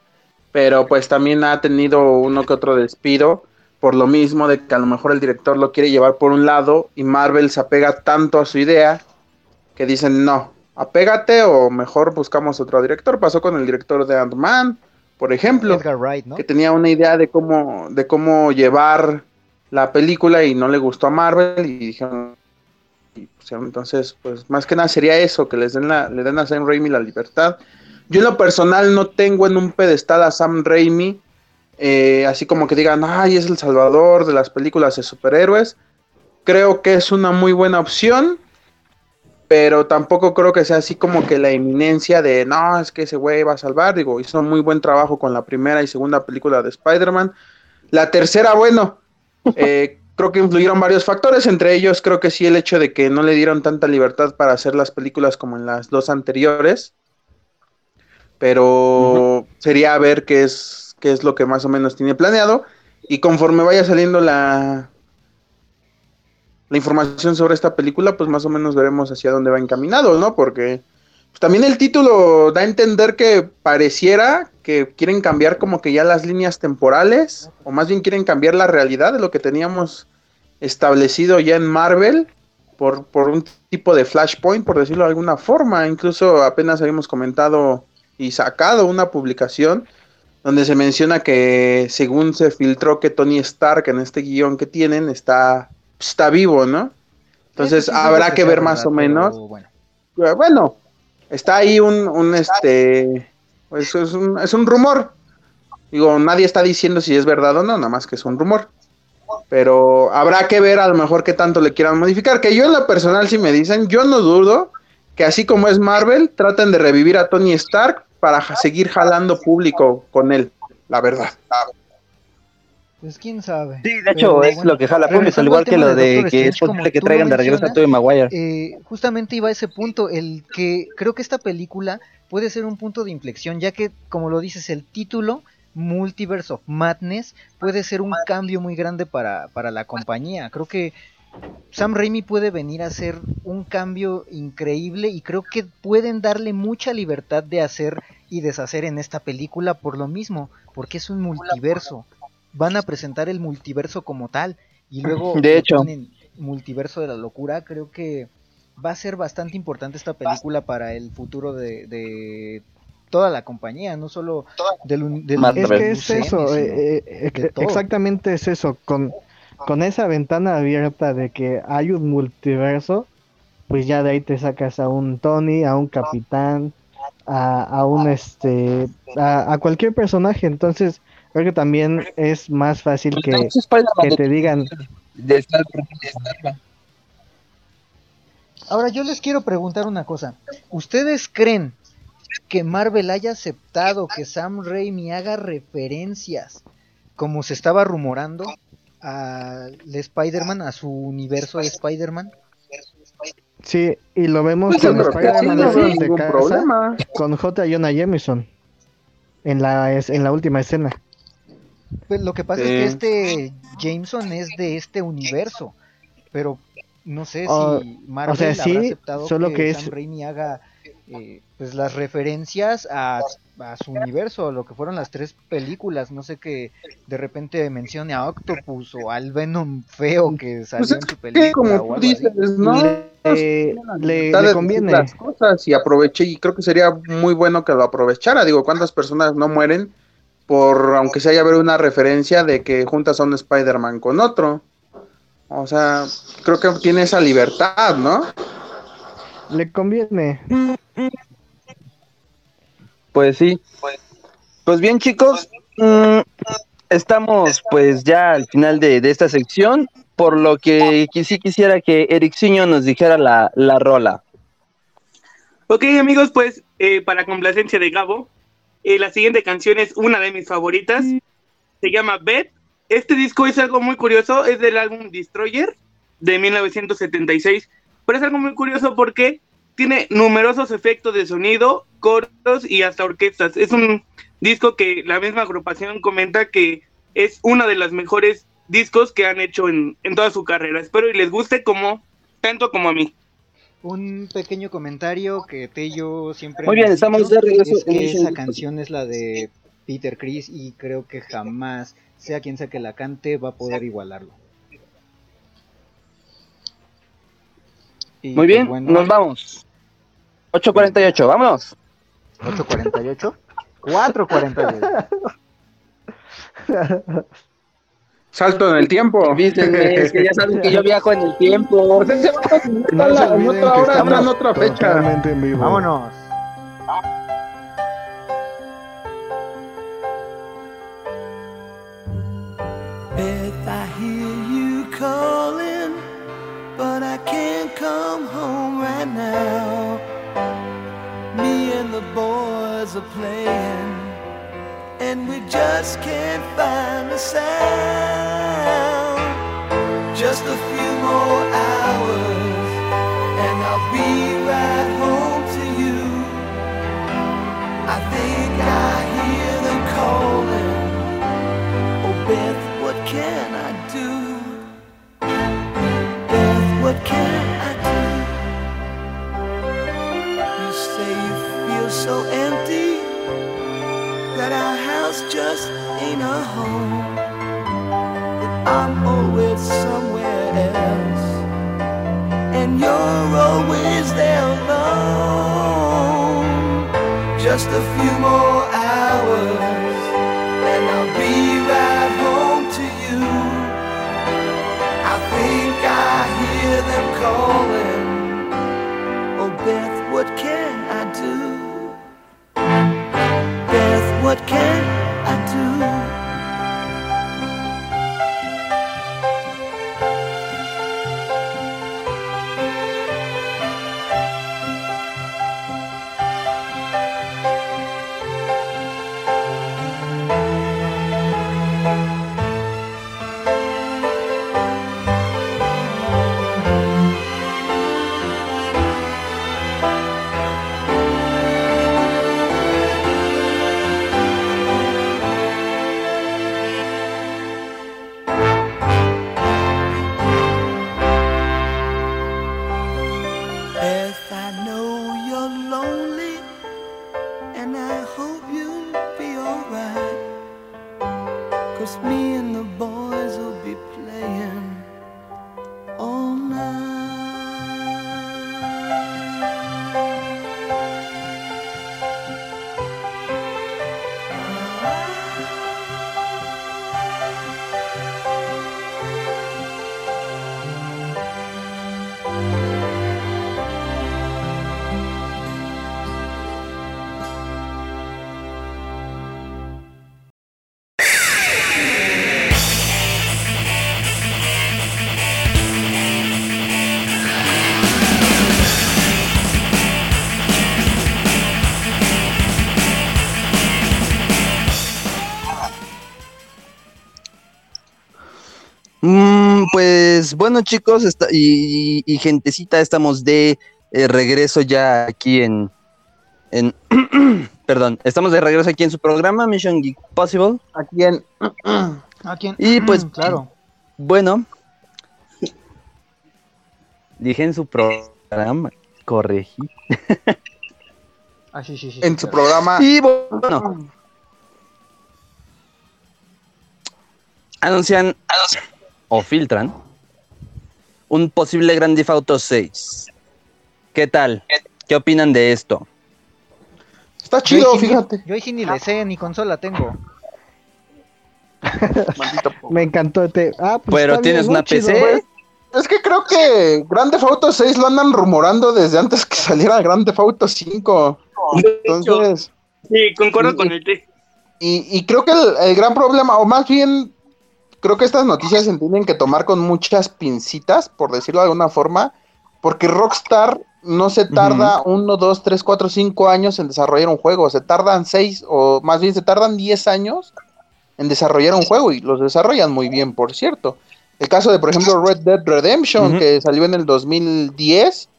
pero pues también ha tenido uno que otro despido por lo mismo de que a lo mejor el director lo quiere llevar por un lado y Marvel se apega tanto a su idea que dicen no, apégate o mejor buscamos otro director. Pasó con el director de Ant-Man, por ejemplo, que tenía una idea de cómo, de cómo llevar la película y no le gustó a Marvel y dijeron pues, entonces pues más que nada sería eso que les den la, le den a Sam Raimi la libertad yo en lo personal no tengo en un pedestal a Sam Raimi eh, así como que digan, ay, es el salvador de las películas de superhéroes. Creo que es una muy buena opción, pero tampoco creo que sea así como que la eminencia de, no, es que ese güey va a salvar. Digo, hizo muy buen trabajo con la primera y segunda película de Spider-Man. La tercera, bueno, eh, creo que influyeron varios factores, entre ellos creo que sí el hecho de que no le dieron tanta libertad para hacer las películas como en las dos anteriores. Pero sería ver qué es qué es lo que más o menos tiene planeado. Y conforme vaya saliendo la, la información sobre esta película, pues más o menos veremos hacia dónde va encaminado, ¿no? Porque pues, también el título da a entender que pareciera que quieren cambiar como que ya las líneas temporales, o más bien quieren cambiar la realidad de lo que teníamos establecido ya en Marvel. por, por un tipo de flashpoint, por decirlo de alguna forma. Incluso apenas habíamos comentado y sacado una publicación donde se menciona que según se filtró que Tony Stark en este guion que tienen está, está vivo, ¿no? Entonces habrá que, ver más o menos. Eh, bueno. está ahí un, un este, pues es un, es un rumor. Digo, nadie está diciendo si es verdad o no, nada más que es un rumor. Pero habrá que ver a lo mejor qué tanto le quieran modificar. Que yo en lo personal, si me dicen, yo no dudo que así como es Marvel, traten de revivir a Tony Stark para seguir jalando público con él, la verdad. Pues quién sabe. Sí, de hecho es lo que jala público, al igual que lo de, que es posible que traigan de regreso a Tobey Maguire. Eh, justamente iba a ese punto, el que creo que esta película puede ser un punto de inflexión, ya que, como lo dices, el título Multiverse of Madness puede ser un cambio muy grande para, para la compañía. Creo que Sam Raimi puede venir a hacer un cambio increíble y creo que pueden darle mucha libertad de hacer y deshacer en esta película por lo mismo, porque es un multiverso. Van a presentar el multiverso como tal y luego de hecho. multiverso de la locura, creo que va a ser bastante importante esta película para el futuro de toda la compañía, no solo del, del Es que es eso, eh, eh, exactamente es eso, con, con esa ventana abierta de que hay un multiverso, pues ya de ahí te sacas a un Tony, a un capitán, a, a un este, a, cualquier personaje, entonces creo que también es más fácil que, que te digan... Ahora yo les quiero preguntar una cosa. ¿Ustedes creen que Marvel haya aceptado que Sam Raimi haga referencias, como se estaba rumorando, al Spider-Man, a su universo de Spider-Man. Sí, y lo vemos con Spider-Man de casa, con J. Jonah Jameson en la, en la última escena. Pues lo que pasa es que este Jameson es de este universo, pero no sé si Marvel o sea, habrá aceptado solo que, Sam Raimi haga eh, pues las referencias a, su universo, lo que fueron las tres películas, no sé que de repente mencione a Octopus o al Venom feo que pues salió en su película. como dices, ¿no? Le, conviene las cosas y aproveché y creo que sería muy bueno que lo aprovechara. Digo, ¿cuántas personas no mueren por, aunque se haya ver una referencia de que juntas a un Spider-Man con otro? O sea, creo que tiene esa libertad, ¿no? Le conviene. Pues sí. Pues bien, chicos, mm, estamos pues ya al final de, esta sección, por lo que sí quisiera que Ericciño nos dijera la, la rola. Ok, amigos, pues eh, para complacencia de Gabo, eh, la siguiente canción es una de mis favoritas. Se llama Beth. Este disco es algo muy curioso, es del álbum Destroyer de 1976. Pero es algo muy curioso porque tiene numerosos efectos de sonido, coros y hasta orquestas. Es un disco que la misma agrupación comenta que es uno de los mejores discos que han hecho en, toda su carrera. Espero y les guste como tanto como a mí. Un pequeño comentario que Tello siempre. Muy bien, estamos de regreso. esa canción es la de Peter Chris y creo que jamás, sea quien sea que la cante, va a poder igualarlo. Muy bien, pues nos vamos. 8.48, vámonos. 8.48. 4.48. Salto en el tiempo. es que ya saben que yo viajo en el tiempo. Pues se va a en otra hora, en otra fecha. En vivo. Vámonos. If I hear you calling, but I can't come home right now. Me and the boys are playing, and we just can't find a sound. Just a few more hours, and I'll be right home to you. I think I hear them calling. Oh, Beth, what can I do? Beth, what can I do? You say you feel so empty that our house just ain't a home. I'm always somewhere else, and you're always there alone. Just a few more hours, and I'll be right home to you. I think I hear them calling. Oh, Beth, what can I do? Beth, what can I do? Bueno chicos y, y gentecita, estamos de eh, regreso ya aquí en, en perdón, estamos de regreso aquí en su programa Mission Geek Possible. Aquí en ¿A quién? Y pues Mm, claro. bueno, dije en su programa, corregí. Ah, sí, sí, sí. en su claro. programa. Y bueno, anuncian o filtran un posible Grand Theft Auto 6. ¿Qué tal? ¿Qué opinan de esto? Está chido, fíjate. Yo ahí sí ni le sé, ni consola tengo. Me encantó este. Ah, pues Pero tienes bien, una PC. güey. Es que creo que Grand Theft Auto 6 lo andan rumorando desde antes que saliera Grand Theft Auto 5. Entonces, Sí, concuerdo Y- con el T. y, y creo que el, el gran problema, o más bien, creo que estas noticias se tienen que tomar con muchas pincitas, por decirlo de alguna forma, porque Rockstar no se tarda uno, dos, tres, cuatro, cinco años en desarrollar un juego, se tardan seis, o más bien se tardan 10 años en desarrollar un juego, y los desarrollan muy bien, por cierto. El caso de, por ejemplo, Red Dead Redemption, que salió en el 2010,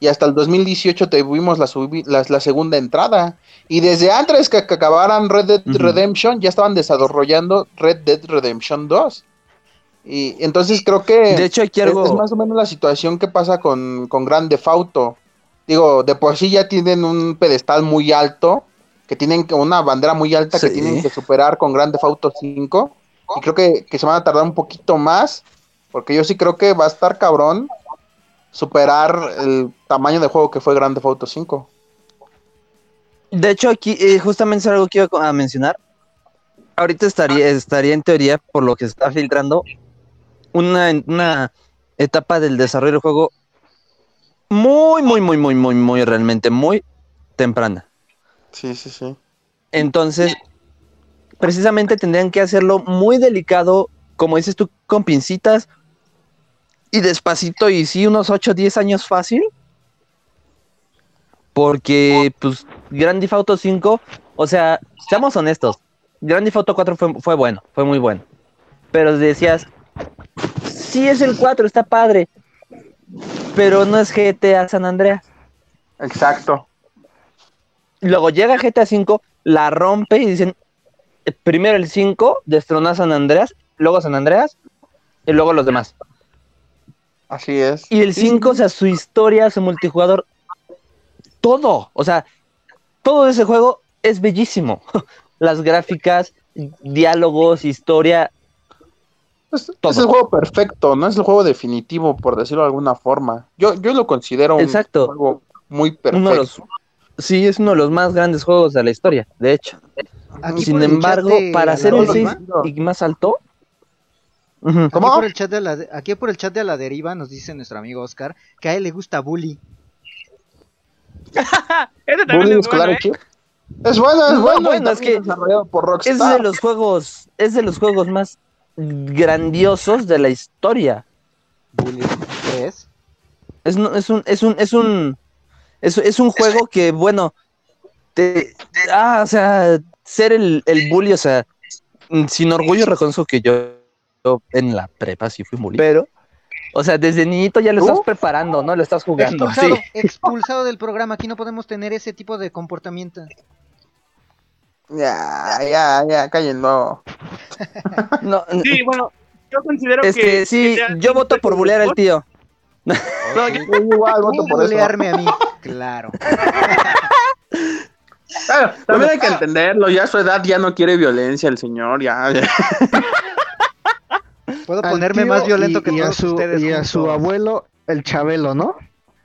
y hasta el 2018 tuvimos la, la, la segunda entrada. Y desde antes que, que acabaran Red Dead. Redemption, ya estaban desarrollando Red Dead Redemption 2. Y entonces creo que De hecho, aquí es, algo... es más o menos la situación que pasa con, con Grand Theft Auto. Digo, de por sí ya tienen un pedestal muy alto, que tienen una bandera muy alta que tienen que superar con Grand Theft Auto 5. Y creo que, que se van a tardar un poquito más, porque yo sí creo que va a estar cabrón superar el tamaño de juego que fue Grand Theft Auto 5. De hecho, aquí eh, justamente es algo que iba a mencionar. Ahorita estaría, estaría en teoría, por lo que se está filtrando, una, una etapa del desarrollo del juego muy, muy, muy, muy, muy, muy, realmente muy temprana. Sí, sí, sí. Entonces, precisamente tendrían que hacerlo muy delicado, como dices tú, con pincitas y despacito, y sí, unos 8 o 10 años fácil. Porque, pues, Grand Theft Auto 5, o sea, seamos honestos, Grand Theft Auto 4 fue, fue bueno, fue muy bueno. Pero decías, sí es el 4, está padre, pero no es GTA San Andreas. Exacto. Luego llega GTA V, la rompe y dicen, primero el 5, destrona San Andreas, luego San Andreas y luego los demás. Así es. Y el 5, o sea, su historia, su multijugador, todo, o sea, todo ese juego es bellísimo. Las gráficas, diálogos, historia, Es, es, el juego perfecto, ¿no? Es el juego definitivo, por decirlo de alguna forma. Yo, yo lo considero un Exacto. juego muy perfecto. Uno de los, sí, es uno de los más grandes juegos de la historia, de hecho. Aquí Sin embargo, para la ser el deriva- 6 y más alto. Aquí ¿Cómo? por, el chat de la, aquí por el chat de la deriva nos dice nuestro amigo Oscar que a él le gusta Bully. Bullying Scholar Chip. Es bueno, es No, bueno. bueno, es que desarrollado por Rockstar. Es de los juegos, es de los juegos más grandiosos de la historia. Bully, ¿qué es? Es, un- es un, es un, es un, es, es un juego que, bueno, te, te- ah, o sea, ser el, el bully, o sea, sin orgullo reconozco que yo, yo en la prepa sí fui bully, pero, o sea, desde niñito ya lo estás preparando, ¿no? Lo estás jugando, Expulsado, sí. expulsado del programa. Aquí no podemos tener ese tipo de comportamiento. Ya, ya, ya, cállenlo. No, Sí, bueno, yo considero que sí, yo voto por bulear al tío. No, yo- Yo igual voto por bulearme a mí, claro. Claro, también hay que entenderlo, ya a su edad ya no quiere violencia el señor, ya. ya. Puedo ponerme más violento y- que y a todos su, ustedes y a su abuelo, el Chabelo, ¿no?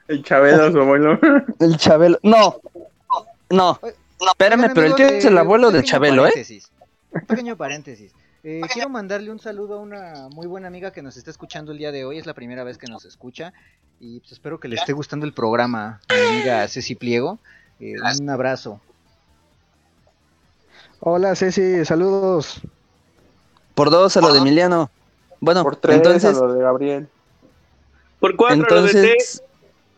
El Chabelo, su abuelo. El Chabelo, no, no, espérame, Oigan, pero el tío es eh, el abuelo un del pequeño Chabelo, ¿eh? Un pequeño paréntesis. Eh, quiero mandarle un saludo a una muy buena amiga que nos está escuchando el día de hoy. Es la primera vez que nos escucha. Y pues espero que le esté gustando el programa. Mi amiga Ceci Pliego. Eh, un abrazo. Hola Ceci, saludos. Por dos a lo de Emiliano. Bueno, Por tres entonces, a lo de Gabriel. por cuatro lo de entonces,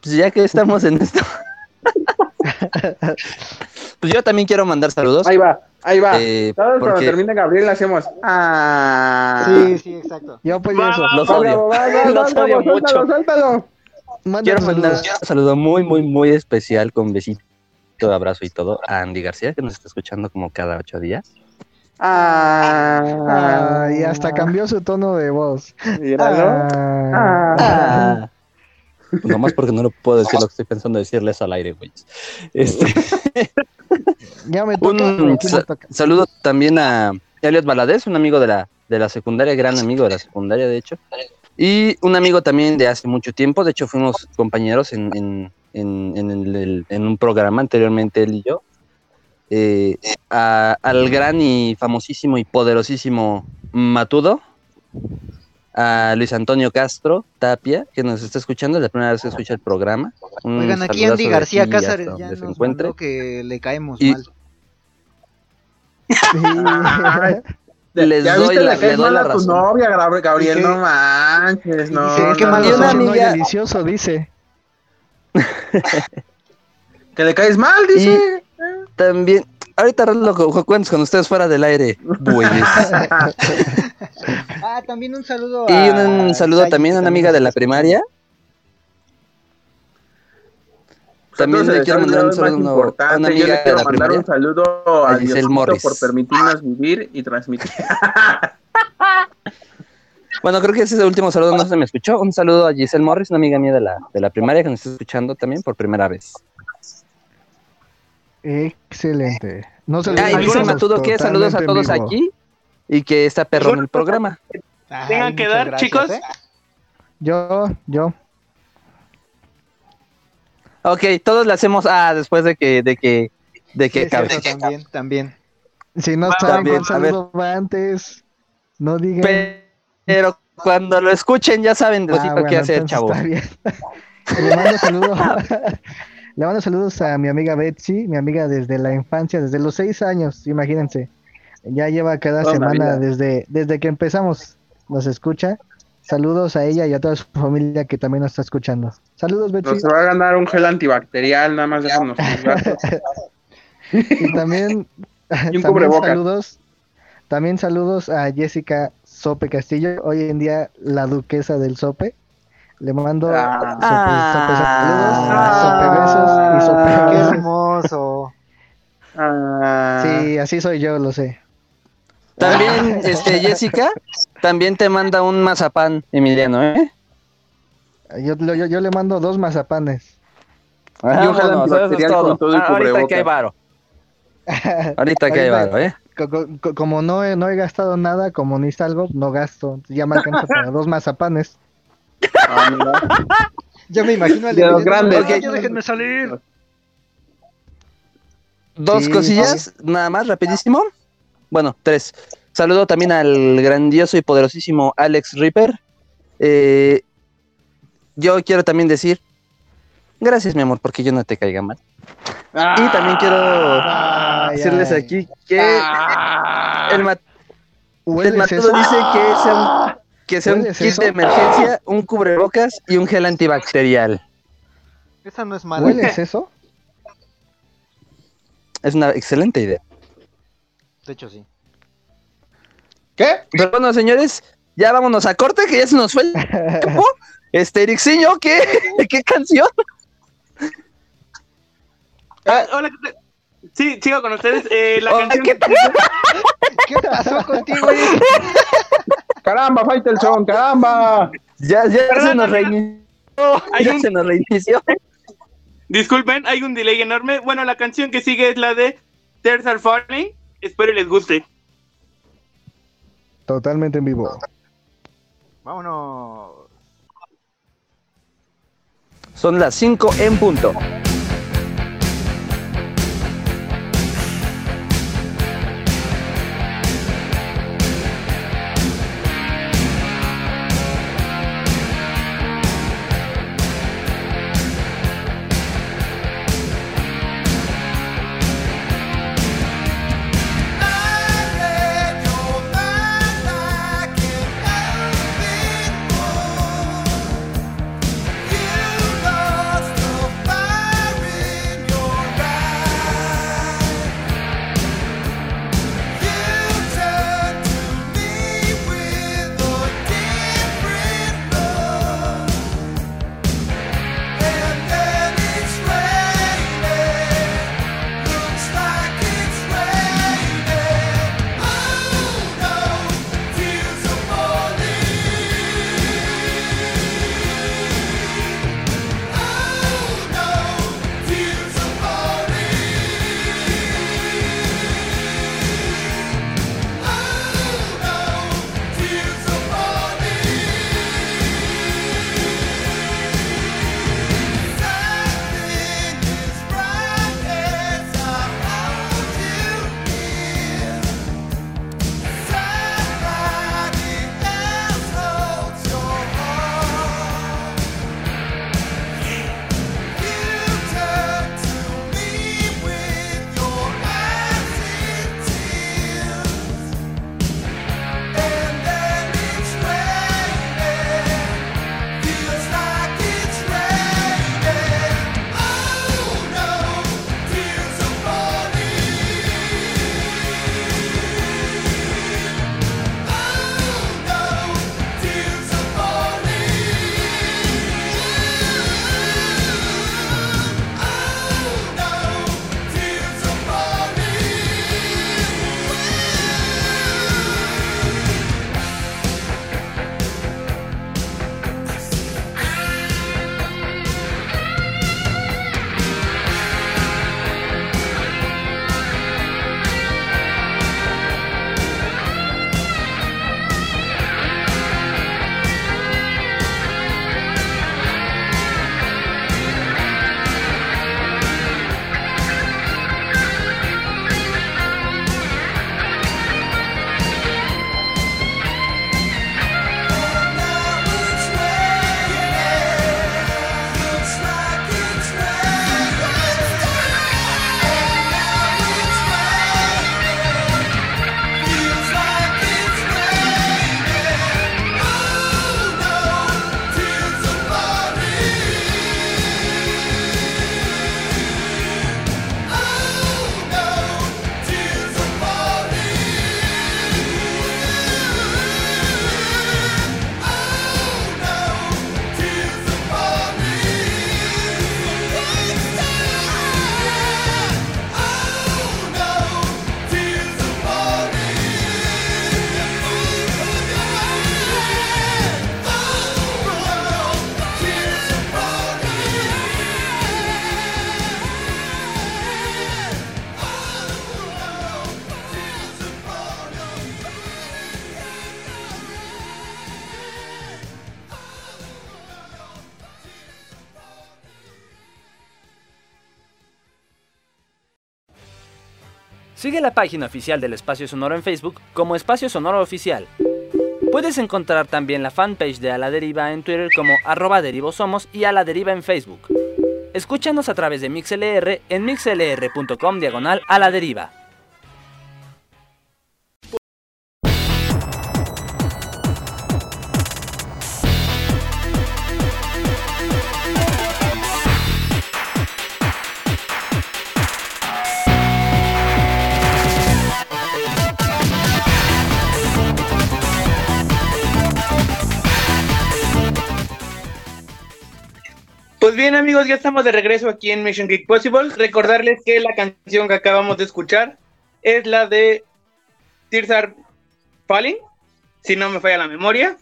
pues ya que estamos en esto, pues yo también quiero mandar saludos. Ahí va, ahí va. Eh, Todos cuando termine Gabriel le hacemos. Ah. Sí, sí, exacto. Yo apoyo Va, eso. los odio. va, va, va, Los va, odio suéltalo, mucho. suéltalo. Manda Quiero mandar un saludo muy, muy, muy especial con besito, abrazo y todo a Andy García, que nos está escuchando como cada ocho días. Ah. Ah, y hasta cambió su tono de voz. Míralo. Ah. Ah. Ah. Nomás porque no lo puedo decir lo que estoy pensando decirles al aire, güey. Este, Ya me toca. un sa- saludo también a Elliot Valadez, un amigo de la, de la secundaria, gran amigo de la secundaria, de hecho. Y un amigo también de hace mucho tiempo, de hecho fuimos compañeros en, en, en, en el- el- en un programa anteriormente, él y yo. Eh, a- al gran y famosísimo y poderosísimo Matudo, a Luis Antonio Castro Tapia, que nos está escuchando, es la primera vez que escucha el programa. Un Oigan, aquí Andy García aquí Cázares ya donde se nos encuentre. que le caemos Y- mal. Les ya doy viste, la- le doy la a tu razón. novia, Gab- Gabriel, Y que- no manches, y no. dice, Es que no, Y muy amiga- delicioso, dice. Que le caes mal, dice. También, ahorita lo cu- cuentos con ustedes fuera del aire, güeyes. Ah, también un saludo Y a un saludo también a una amiga de la primaria. También Entonces, le quiero mandar un saludo a una. Yo amiga de la mandar primaria. un saludo a a Giselle Morris. por permitirnos vivir y transmitir. Bueno, creo que ese es el último saludo, no se me escuchó. Un saludo a Giselle Morris, una amiga mía de la, de la primaria que nos está escuchando también por primera vez. Excelente. No se Ah, dice Matudo que saludos a todos aquí y que está perro en el programa. Tengan que dar, gracias, chicos. ¿eh? Yo, yo. Ok, todos le hacemos ah después de que, de que, de Sí, que acabe. cierto, también, también. Si no saben saludo va antes, no digan. Pero cuando lo escuchen ya saben Ah, Diosito bueno, qué hacer, chavo. está bien. Le mando saludos. Le mando saludos a mi amiga Betsy, mi amiga desde la infancia, desde los seis años, imagínense. Ya lleva cada Toda semana desde, desde que empezamos, nos escucha. Saludos a ella y a toda su familia que también nos está escuchando. Saludos, Betsy. Nos va a ganar un gel antibacterial, nada más déjanos. Y también, también cubrebocas. saludos, también saludos a Jessica Sope Castillo, hoy en día la duquesa del Sope. Le mando Ah. sope, sope saludos, sope besos y sope Ah, hermoso. Ah, Sí, así soy yo, lo sé. También, este, Jessica, también te manda un mazapán, Emiliano, ¿eh? Yo, yo, yo le mando dos mazapanes. Y un gel Vámonos, eso es todo. con todo y Ah, ahorita que hay varo. Ahorita que hay varo, ¿eh? como no he, no he gastado nada, como ni salgo, no gasto. Ya me alcanza para dos mazapanes. Ah, ya me imagino al de los grandes. déjenme salir. Dos cosillas, nada más, rapidísimo. Bueno, tres. Saludo también al grandioso y poderosísimo Alex Ripper. Eh, yo quiero también decir, gracias mi amor, porque yo no te caiga mal. y también quiero decirles aquí que el, mat el matudo dice que sea un, que sea un kit de emergencia, un cubrebocas y un gel antibacterial. Esa no es mala. ¿Hueles eso? Es una excelente idea. De hecho, sí. ¿Qué? Pero bueno, señores, ya vámonos a corte, que ya se nos fue el tiempo. Este, Erixiño, ¿qué, ¿qué canción? Ah, hola, sí, sigo con ustedes. Eh, la canción... ¿qué, ¿Qué pasó contigo, Caramba, Faitelson, caramba. Ya, ya se nos reinició. Ya se nos reinició. Disculpen, hay un delay enorme. Bueno, la canción que sigue es la de Tears Are Falling. Espero les guste. Totalmente en vivo. Vámonos. Son las 5 en punto. Sigue la página oficial del Espacio Sonoro en Facebook como Espacio Sonoro Oficial. Puedes encontrar también la fanpage de A la Deriva en Twitter como arroba derivosomos y A la Deriva en Facebook. Escúchanos a través de MixLR en mixlr.com diagonal a la deriva. Bien amigos, ya estamos de regreso aquí en Mission Geek Possible. Recordarles que la canción que acabamos de escuchar es la de Tears Are Falling, si no me falla la memoria.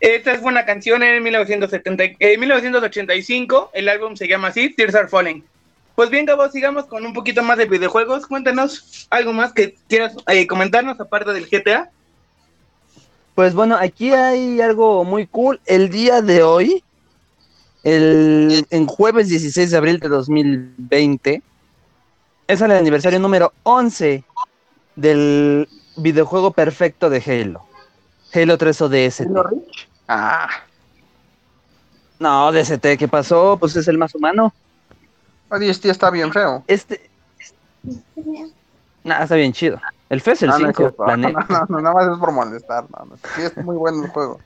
Esta es una canción en 1970, eh, 1985, el álbum se llama así, Tears Are Falling. Pues bien, Gabo, sigamos con un poquito más de videojuegos. Cuéntanos algo más que quieras eh, comentarnos aparte del GTA. Pues bueno, aquí hay algo muy cool. El día de hoy, el, en jueves 16 de abril de 2020, es el aniversario número 11 del videojuego perfecto de Halo. Halo 3 ODST. Ah, No, DST, ¿qué pasó? Pues es el más humano. ODST está bien feo. Este. Nada, está bien chido. El FES, el No, no es 5, cierto. planeta. No, no, no, nada más es por molestar. Sí, es muy bueno el juego.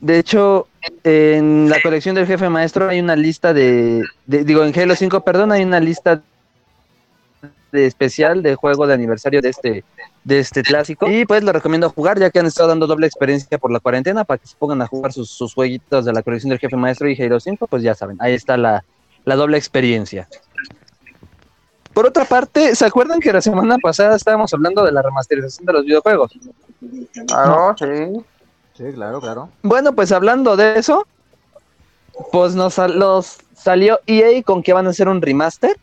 De hecho, en la colección del jefe maestro hay una lista de, de- digo, en Halo 5, perdón, hay una lista de especial de juego de aniversario de este, de este clásico. Y pues lo recomiendo jugar, ya que han estado dando doble experiencia por la cuarentena, para que se pongan a jugar sus, sus jueguitos de la colección del jefe maestro y Halo 5, pues ya saben, ahí está la, la doble experiencia. Por otra parte, ¿se acuerdan que la semana pasada estábamos hablando de la remasterización de los videojuegos? Claro, sí. Sí, claro, claro. Bueno, pues hablando de eso, pues nos los salió EA con que van a hacer un remaster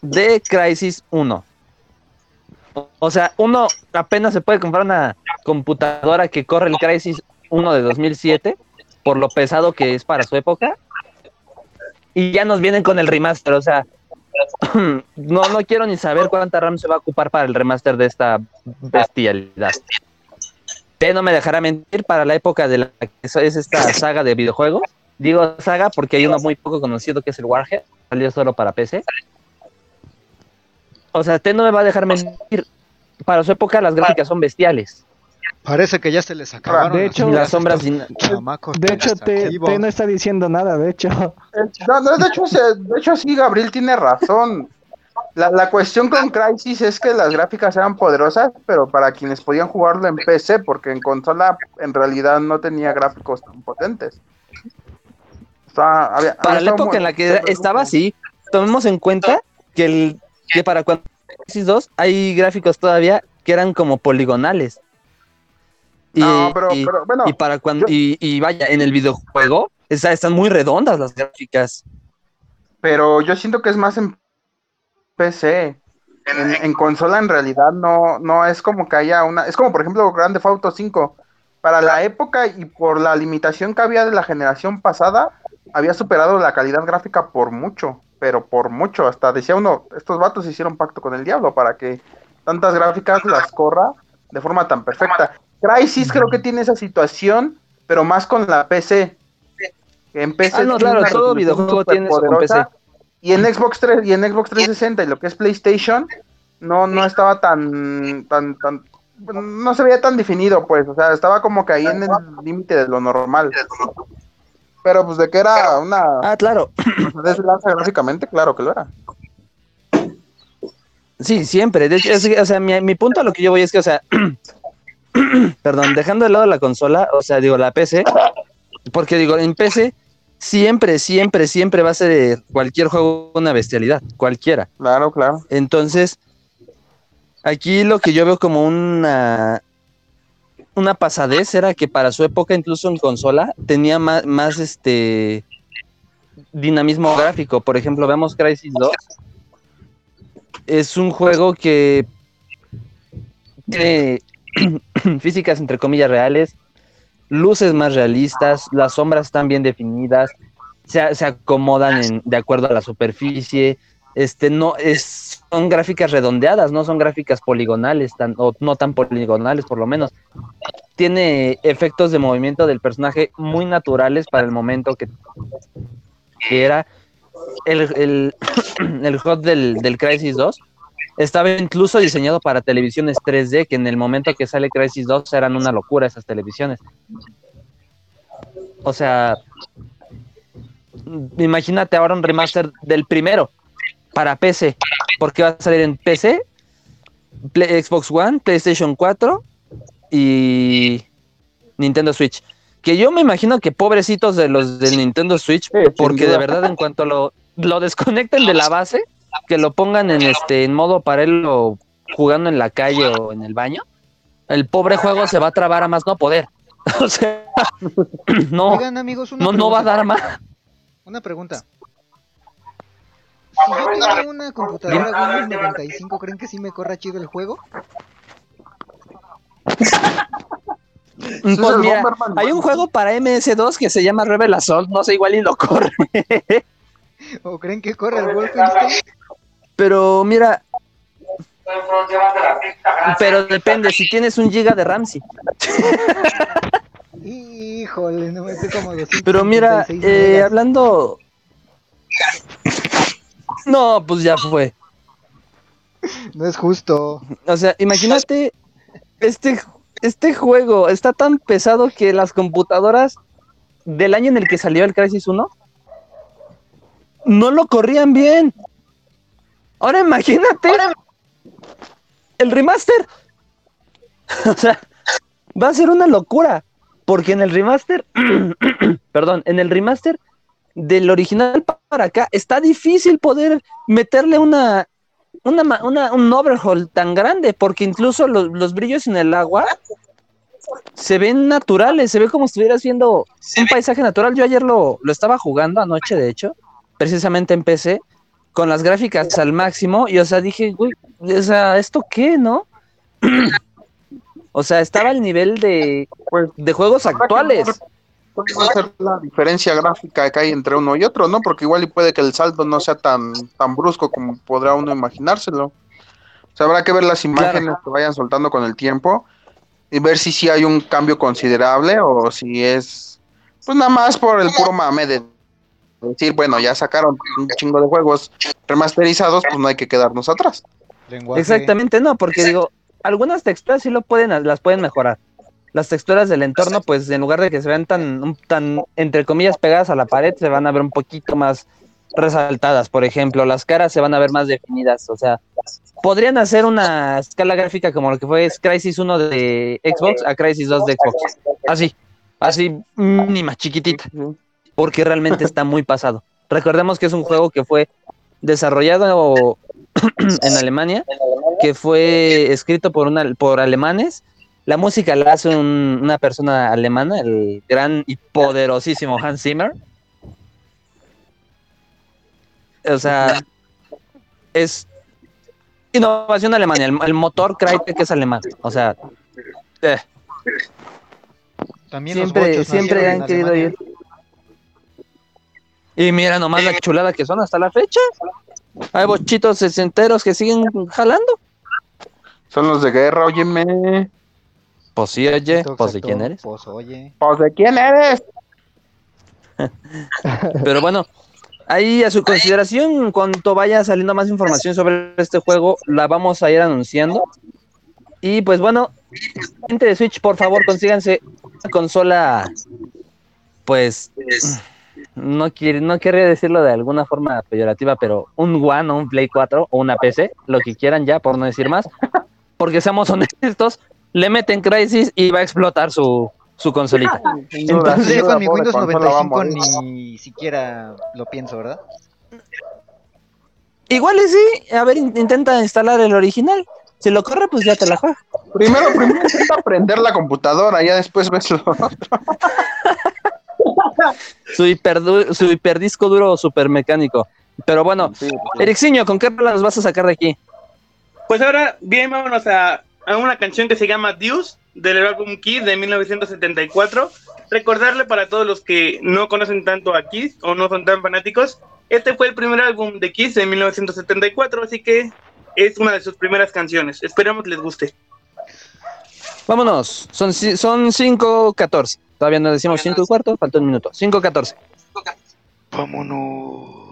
de Crisis 1. O- O sea, uno apenas se puede comprar una computadora que corre el Crisis 1 de 2007 por lo pesado que es para su época. Y ya nos vienen con el remaster, o sea, no, no quiero ni saber cuánta RAM se va a ocupar para el remaster de esta bestialidad. Usted no me dejará mentir para la época de la que es es esta saga de videojuegos. Digo saga porque hay uno muy poco conocido que es el Warhead, salió solo para PC. O sea, usted no me va a dejar mentir. Para su época las gráficas son bestiales. Parece que ya se les acabaron. De las hecho- Las sombras sin- De hecho, te, no está diciendo nada, de hecho. No, no, de, hecho, se- de hecho, sí, Gabriel tiene razón. La, la cuestión con Crisis es que las gráficas eran poderosas, pero para quienes podían jugarlo en PC, porque en consola en realidad no tenía gráficos tan potentes. Había- Para había la época muy- en la que estaba así, tomemos en cuenta que, el, que para cuando Crisis 2 hay gráficos todavía que eran como poligonales. Y, No, pero- y- pero, bueno, y para cuando y, y vaya, en el videojuego esa- están muy redondas las gráficas. Pero yo siento que es más en PC. En, en consola en realidad no, no es como que haya una... Es como por ejemplo Grand Theft Auto 5. Para la época y por la limitación que había de la generación pasada, había superado la calidad gráfica por mucho. Pero por mucho. Hasta decía uno, estos vatos hicieron pacto con el diablo para que tantas gráficas las corra de forma tan perfecta. Crisis creo que tiene esa situación, pero más con la PC. En PC Ah, no, claro, todo videojuego tiene eso con superpoderosa, PC. Y en Xbox 3 y en Xbox 360 y lo que es PlayStation no no estaba tan tan tan no se veía tan definido, pues, o sea, estaba como que ahí en el límite de lo normal. Pero pues de que era una Ah, claro. deslanza gráficamente, claro que lo era. Sí, siempre. De hecho, es o sea, mi, mi punto a lo que yo voy es que, o sea, perdón, dejando de lado la consola, o sea, digo, la PC, porque digo, en PC siempre, siempre, siempre va a ser eh, cualquier juego una bestialidad, cualquiera. Claro, claro. Entonces, aquí lo que yo veo como una una pasadez era que para su época, incluso en consola, tenía más, más este dinamismo gráfico. Por ejemplo, vemos Crisis 2. Es un juego que tiene físicas entre comillas reales, luces más realistas, las sombras están bien definidas, se, se acomodan de acuerdo a la superficie, este no es son gráficas redondeadas, no son gráficas poligonales tan, o no tan poligonales por lo menos. Tiene efectos de movimiento del personaje muy naturales para el momento que, que era el, el, el hot del, del Crisis 2. Estaba incluso diseñado para televisiones 3D, que en el momento que sale Crisis 2 eran una locura esas televisiones. O sea, imagínate ahora un remaster del primero para PC, porque va a salir en PC, Play- Xbox One, PlayStation 4 y Nintendo Switch. Que yo me imagino que pobrecitos de los del Nintendo Switch, porque de verdad en cuanto lo, lo desconecten de la base, que lo pongan en este en modo paralelo jugando en la calle o en el baño, el pobre juego se va a trabar a más no poder. o sea, no, Oigan, amigos, no, no va a dar más. Una pregunta. Si yo tengo una computadora Windows 95, ¿creen que sí me corra chido el juego? Pues mira, Bomberman, hay un juego para MS2 que se llama Rebel Assault, no sé, igual y lo corre. ¿O creen que corre el Wolfenstein? Pero mira, pero depende, si tienes un giga de RAM, sí. Híjole, no me sé como 256 Pero mira, eh, hablando... No, pues ya fue. No es justo. O sea, imagínate, este, este juego está tan pesado que las computadoras del año en el que salió el Crisis 1 no lo corrían bien. Ahora imagínate el remaster. O sea, va a ser una locura. Porque en el remaster, perdón, en el remaster del original para acá está difícil poder meterle una, una, una- un overhaul tan grande, porque incluso los, los brillos en el agua se ven naturales, se ve como si estuvieras viendo un paisaje natural. Yo ayer lo, lo estaba jugando anoche, de hecho, precisamente en PC, con las gráficas al máximo, y o sea, dije, güey, o sea, ¿esto qué, no? o sea, estaba al nivel de, de juegos actuales. ¿Cuál va a ser la diferencia gráfica que hay entre uno y otro, no? Porque igual y puede que el salto no sea tan, tan brusco como podrá uno imaginárselo. O sea, habrá que ver las imágenes que vayan soltando con el tiempo y ver si sí hay un cambio considerable o si es, pues nada más por el puro mame de decir, bueno, ya sacaron un chingo de juegos remasterizados, pues no hay que quedarnos atrás. Exactamente, no, porque digo, algunas texturas sí lo pueden, las pueden mejorar. Las texturas del entorno, pues en lugar de que se vean tan, un- tan, entre comillas, pegadas a la pared, se van a ver un poquito más resaltadas, por ejemplo. Las caras se van a ver más definidas, o sea, podrían hacer una escala gráfica como lo que fue Crisis 1 de Xbox a Crisis 2 de Xbox. Así, así, mínima, chiquitita, porque realmente está muy pasado. Recordemos que es un juego que fue desarrollado en Alemania, que fue escrito por, una, por alemanes. La música la hace un- una persona alemana, el gran y poderosísimo Hans Zimmer. O sea, es innovación alemana. El, el motor Crytek es alemán. O sea, eh, También siempre, siempre han querido ir. Y mira nomás la chulada que son hasta la fecha. Hay bochitos sesenteros que siguen jalando. Son los de guerra, óyeme. Pues sí, oye, pues de quién eres. Pues oye. Pues de quién eres. Pero bueno, ahí a su consideración, en cuanto vaya saliendo más información sobre este juego, la vamos a ir anunciando. Y pues bueno, gente de Switch, por favor, consíganse una consola, pues, no, quiere, no querría decirlo de alguna forma peyorativa, pero un One o un Play 4 o una PC, lo que quieran ya, por no decir más. Porque seamos honestos, le meten Crisis y va a explotar su, su consolita. Entonces, yo con mi Windows consola va a 95 morir. ni siquiera lo pienso, ¿verdad? Igual y sí, a ver, in- intenta instalar el original. Si lo corre, pues ya te la juega. Primero, primero intenta prender la computadora, ya después ves lo otro. Su, hiperdu- su hiperdisco duro super mecánico. Pero bueno, Erixiño, ¿con qué rola nos vas a sacar de aquí? Pues ahora bien, vámonos a, a una canción que se llama Deuce del álbum Kiss de 1974. Recordarle para todos los que no conocen tanto a Kiss o no son tan fanáticos, este fue el primer álbum de Kiss de 1974, así que es una de sus primeras canciones. Esperamos les guste. Vámonos, son, son 5.14. Todavía no decimos 5 y cuarto, falta un minuto. 5.14. Vámonos.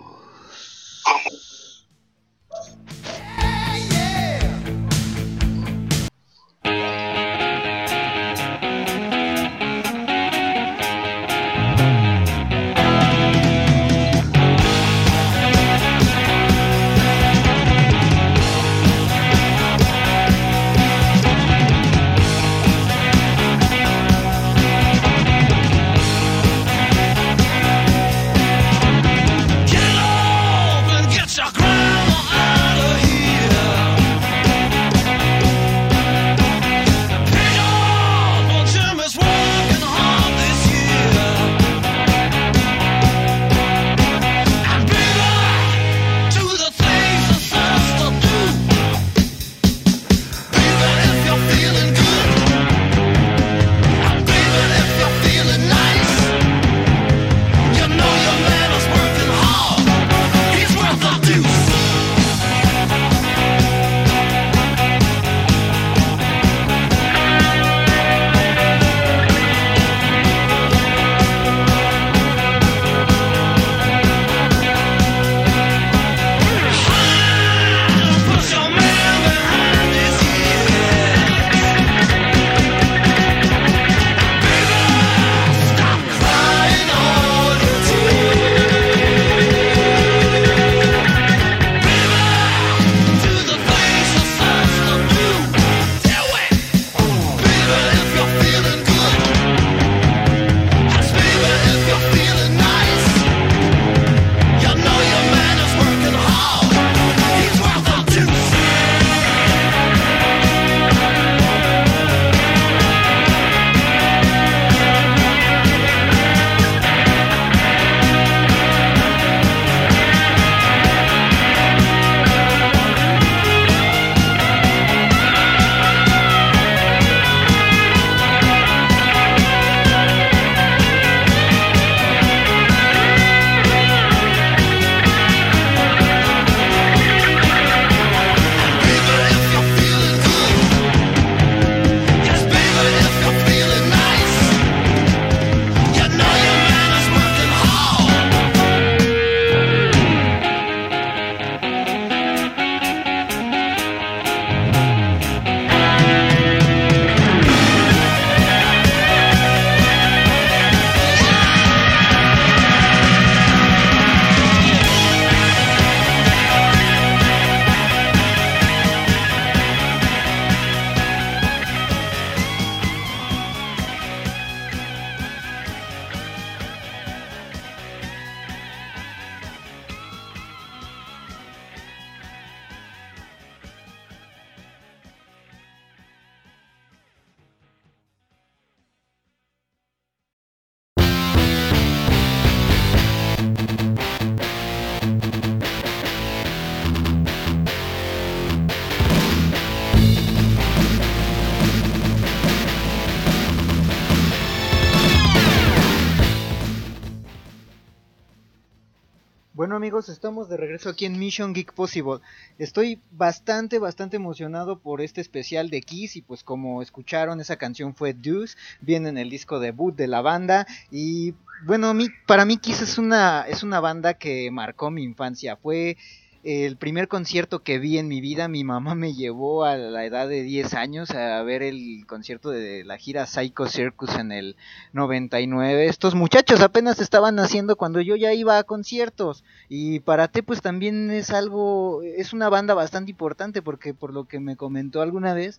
Estamos de regreso aquí en Mission Geek Possible. Estoy bastante, bastante emocionado por este especial de Kiss y pues como escucharon esa canción fue Deuce, viene en el disco debut de la banda y bueno, para mí Kiss es una, es una banda que marcó mi infancia, fue el primer concierto que vi en mi vida, mi mamá me llevó a la edad de 10 años a ver el concierto de la gira Psycho Circus en el 99. Estos muchachos apenas estaban naciendo cuando yo ya iba a conciertos. Y para ti pues también es algo, es una banda bastante importante porque por lo que me comentó alguna vez,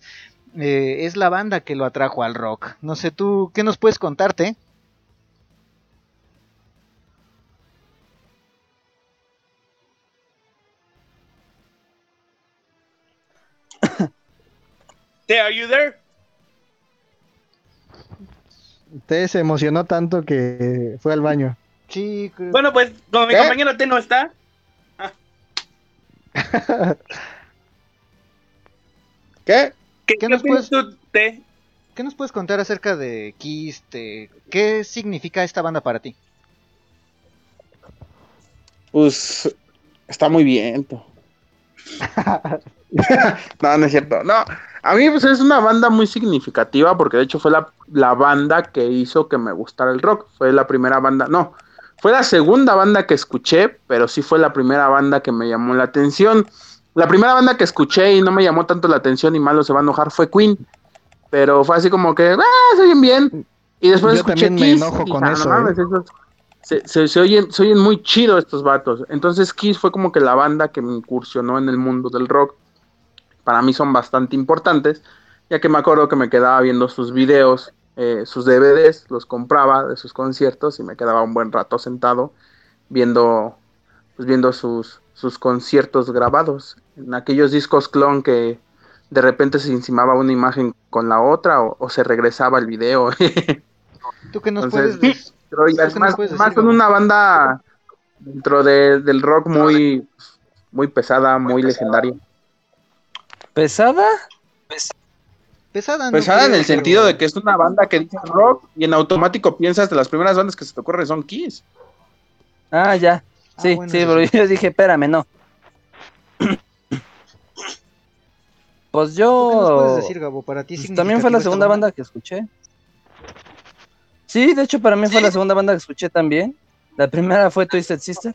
eh, es la banda que lo atrajo al rock. No sé tú, ¿qué nos puedes contarte? Te, are you there? Te se emocionó tanto que fue al baño. Sí. Bueno, pues como mi compañero T no está. Ah. ¿Qué? ¿Qué, ¿Qué nos puedes tú, T? ¿Qué nos puedes contar acerca de Kiss? ¿Qué significa esta banda para ti? Pues está muy bien. no, no es cierto. No, a mí pues, es una banda muy significativa porque de hecho fue la, la, banda que hizo que me gustara el rock. Fue la primera banda, no, fue la segunda banda que escuché, pero sí fue la primera banda que me llamó la atención. La primera banda que escuché y no me llamó tanto la atención y malo se va a enojar fue Queen. Pero fue así como que, ah, se oyen bien. Y después Yo escuché también Kiss, me enojo y, con ah, no eso. mames, ¿eh? esos- se, se, se oyen, se oyen muy chido estos vatos. Entonces Kiss fue como que la banda que me incursionó en el mundo del rock. Para mí son bastante importantes, ya que me acuerdo que me quedaba viendo sus videos, eh, sus DVDs, los compraba de sus conciertos y me quedaba un buen rato sentado viendo, pues viendo sus, sus conciertos grabados. En aquellos discos clon que de repente se encimaba una imagen con la otra o, o se regresaba el video. ¿Tú nos Entonces, puedes más, puedes decir, Gabo? una banda dentro de- del rock muy, muy pesada, muy legendaria. ¿Pesada? Pesada, no Pesada en el sentido de que es una banda que dice rock y en automático piensas de las primeras bandas que se te ocurren son Kiss. Ah, ya. Sí, bueno, sí, eso pero sí. yo dije, espérame, no. Pues ¿Tú qué nos yo... puedes decir, Gabo? Para ti pues también fue la segunda banda que escuché. Sí, de hecho para mí fue la segunda banda que escuché también. La primera fue Twisted Sister.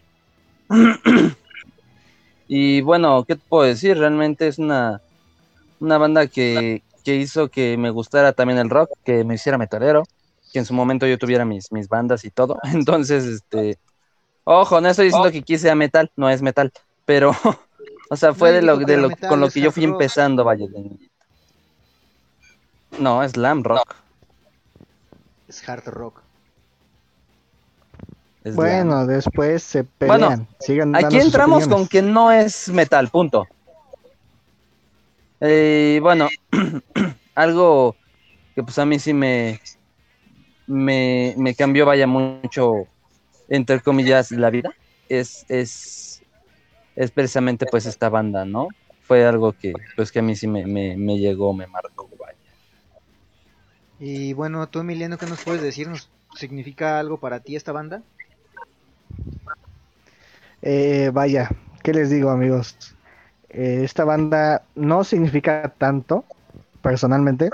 y bueno, ¿qué te puedo decir? Realmente es una, una banda que, que hizo que me gustara también el rock, que me hiciera metalero, que en su momento yo tuviera mis, mis bandas y todo. Entonces, este... Ojo, no estoy diciendo que quise a metal, no es metal, pero... O sea, fue de lo, de lo metal, con lo que yo fui rock. empezando, vaya. de- No, es glam rock. Es hard rock. es Bueno, glam. después se Bueno, pelean. Sigan Aquí entramos con que no es metal, punto. Eh, bueno, algo que pues a mí sí me, me, me cambió, vaya, mucho, entre comillas, la vida, es, es, es precisamente pues esta banda, ¿no? Fue algo que pues que a mí sí me, me, me llegó, me marcó, vaya. Y bueno, tú, Emiliano, ¿qué nos puedes decir? ¿Nos significa algo para ti esta banda? Eh, vaya, ¿qué les digo, amigos? Eh, esta banda no significa tanto, personalmente.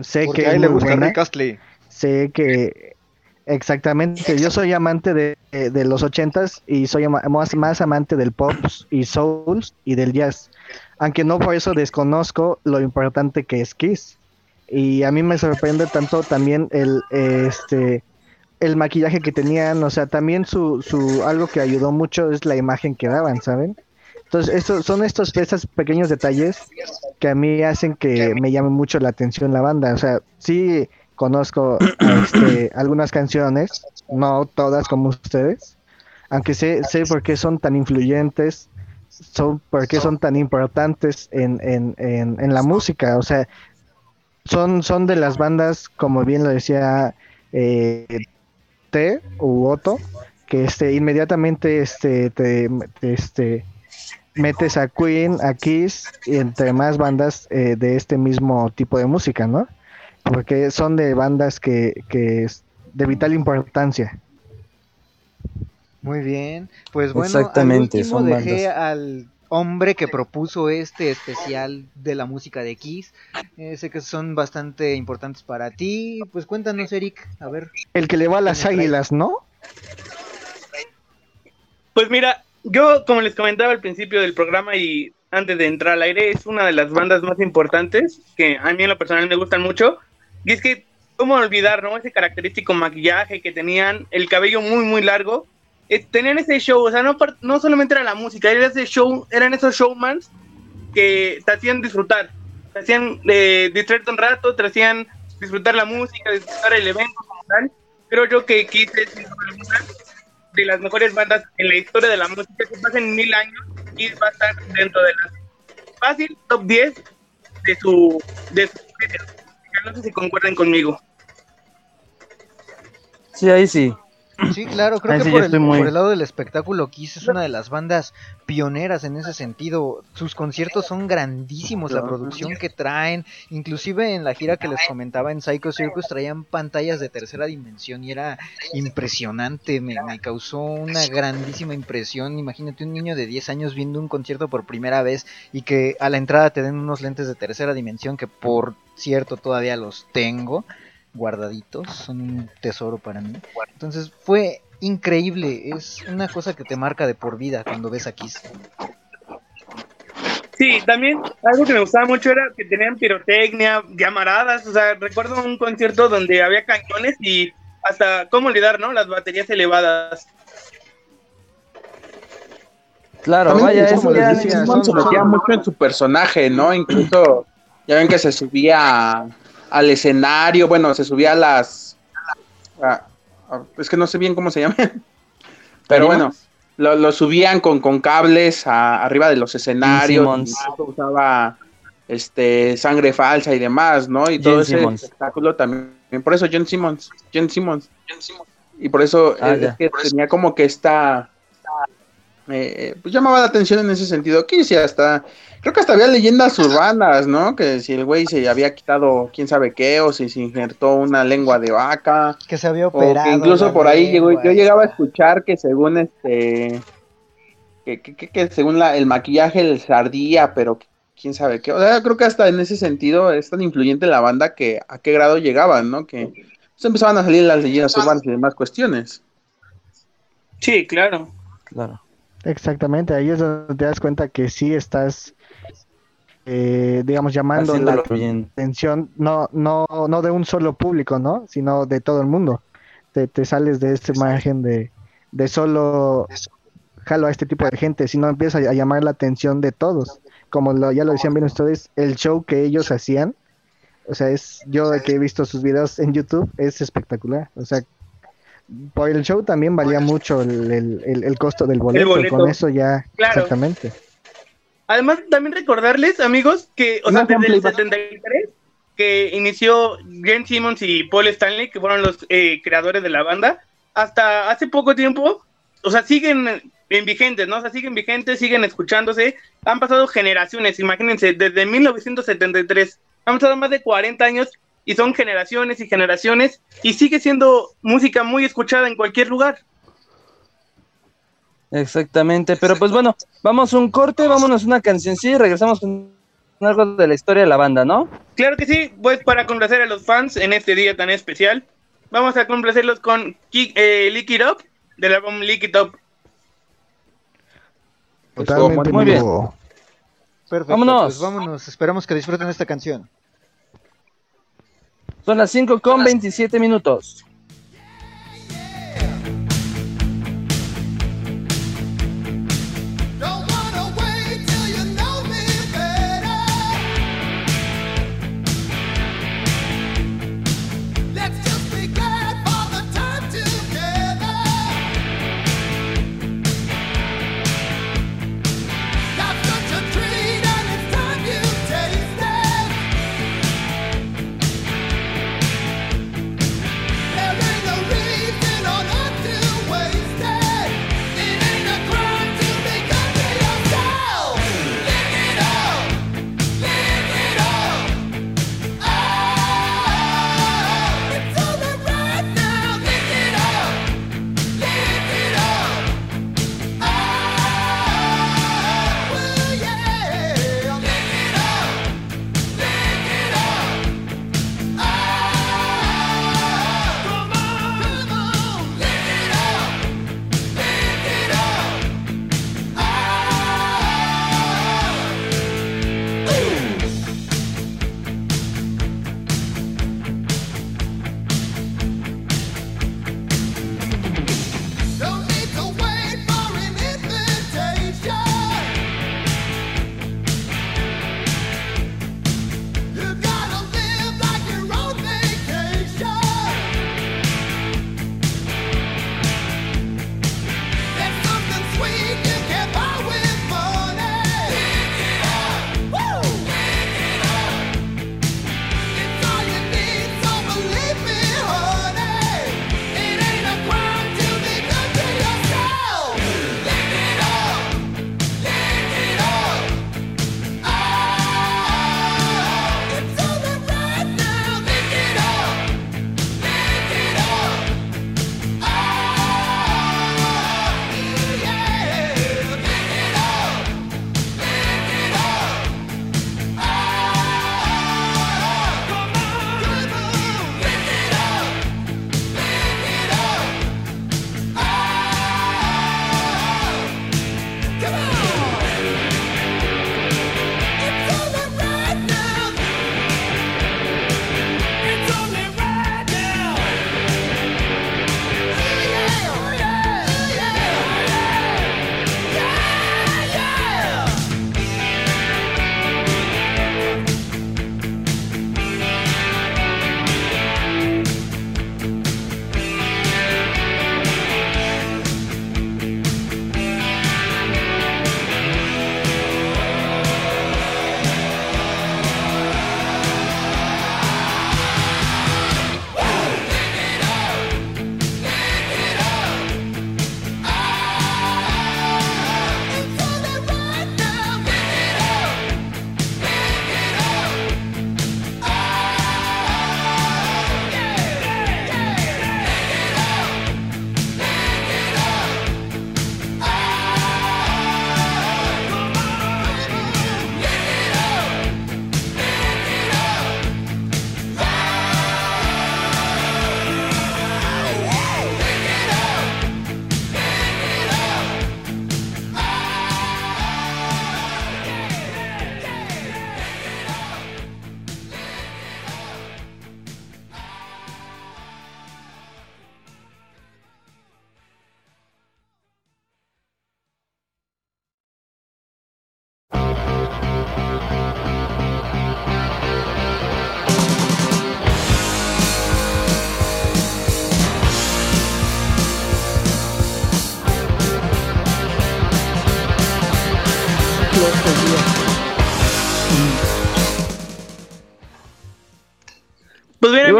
Sé Porque que a es él le gusta. Rick Astley. Sé que exactamente, yo soy amante de, de los ochentas y soy más, más amante del pop y souls y del jazz. Aunque no por eso desconozco lo importante que es Kiss. Y a mí me sorprende tanto también el este el maquillaje que tenían, o sea, también su, su algo que ayudó mucho es la imagen que daban, ¿saben? Entonces, estos son estos estos pequeños detalles que a mí hacen que me llame mucho la atención la banda. O sea, sí conozco este, algunas canciones, no todas como ustedes, aunque sé, sé por qué son tan influyentes, son por qué son tan importantes en, en, en, en la música. O sea, son, son de las bandas, como bien lo decía eh, T u Otto, que este, inmediatamente este, te, te, este, metes a Queen, a Kiss y entre más bandas eh, de este mismo tipo de música, ¿no? Porque son de bandas que, que es de vital importancia. Muy bien. Pues bueno, Exactamente, al último son dejé bandas. al hombre que propuso este especial de la música de Kiss. Eh, sé que son bastante importantes para ti. Pues cuéntanos, Eric, a ver. El que le va a las águilas, ¿no? Pues mira, yo como les comentaba al principio del programa y antes de entrar al aire, es una de las bandas más importantes que a mí en lo personal me gustan mucho. Y es que, ¿cómo olvidar, no? Ese característico maquillaje que tenían, el cabello muy, muy largo. Eh, tenían ese show, o sea, no, no solamente era la música, era ese show, eran esos showmans que te hacían disfrutar. Te hacían eh, distraerte un rato, te hacían disfrutar la música, disfrutar el evento como tal. Creo yo que es sin de las mejores bandas en la historia de la música. Si pasen mil años, Kiss va a estar dentro de las fácil top 10 de su, de su. No sé si concuerdan conmigo. Sí, ahí sí. Sí, claro, creo que por el, por el, lado del espectáculo Kiss es una de las bandas pioneras en ese sentido. Sus conciertos son grandísimos, la producción que traen, inclusive en la gira que les comentaba en Psycho Circus traían pantallas de tercera dimensión y era impresionante, me, me causó una grandísima impresión. Imagínate un niño de 10 años viendo un concierto por primera vez y que a la entrada te den unos lentes de tercera dimensión que por cierto todavía los tengo guardaditos, son un tesoro para mí. Entonces fue increíble, es una cosa que te marca de por vida cuando ves a Kiss. Sí, también algo que me gustaba mucho era que tenían pirotecnia, llamaradas, o sea, recuerdo un concierto donde había cañones y hasta cómo olvidar, ¿no? Las baterías elevadas. Claro, vaya, eso ya se metía mucho en su personaje, ¿no? Incluso ya ven que se subía al escenario, bueno, se subía a las... es que no sé bien cómo se llaman, pero bueno, lo, subían con, con cables arriba de los escenarios, usaba este sangre falsa y demás, ¿no? Y todo ese espectáculo también, por eso John Simmons, John Simmons, y por eso ah, es, que tenía como que esta... Eh, pues llamaba la atención en ese sentido, que sí, hasta Creo que hasta había leyendas urbanas, ¿no? Que si el güey se había quitado quién sabe qué, o si se injertó una lengua de vaca. Que se había operado. O incluso por ahí llegó, yo llegaba a escuchar que según este. Que, que, que, según la, el maquillaje les ardía, pero quién sabe qué. O sea, creo que hasta en ese sentido es tan influyente la banda que a qué grado llegaban, ¿no? Que pues, empezaban a salir las leyendas urbanas y demás cuestiones. Sí, claro. Claro. Exactamente, ahí es donde te das cuenta que sí estás eh, digamos, llamando la atención no, no, no de un solo público, ¿no? Sino de todo el mundo. Te, te sales de esta imagen de, de solo jalo a este tipo de gente, sino empieza a llamar la atención de todos. Como lo, ya lo decían bien ustedes, el show que ellos hacían, o sea, es yo que he visto sus videos en YouTube, es espectacular. O sea, por el show también valía mucho el, el, el, costo del boleto, con eso ya, exactamente. Además, también recordarles, amigos, que, o sea, desde el 73, que inició Gene Simmons y Paul Stanley, que fueron los eh, creadores de la banda, hasta hace poco tiempo, o sea, siguen en vigentes, ¿no? O sea, siguen vigentes, siguen escuchándose. Han pasado generaciones, imagínense, desde 1973. Han pasado más de 40 años y son generaciones y generaciones y sigue siendo música muy escuchada en cualquier lugar. Exactamente, pero pues bueno, vamos a un corte, vámonos a una canción, sí, regresamos con algo de la historia de la banda, ¿no? Claro que sí, pues para complacer a los fans en este día tan especial, vamos a complacerlos con eh, Lick It Up, del álbum Lick It Up. Totalmente muy bien. Perfecto, vámonos. Pues vámonos, esperamos que disfruten esta canción. Son las 5 con 27 minutos.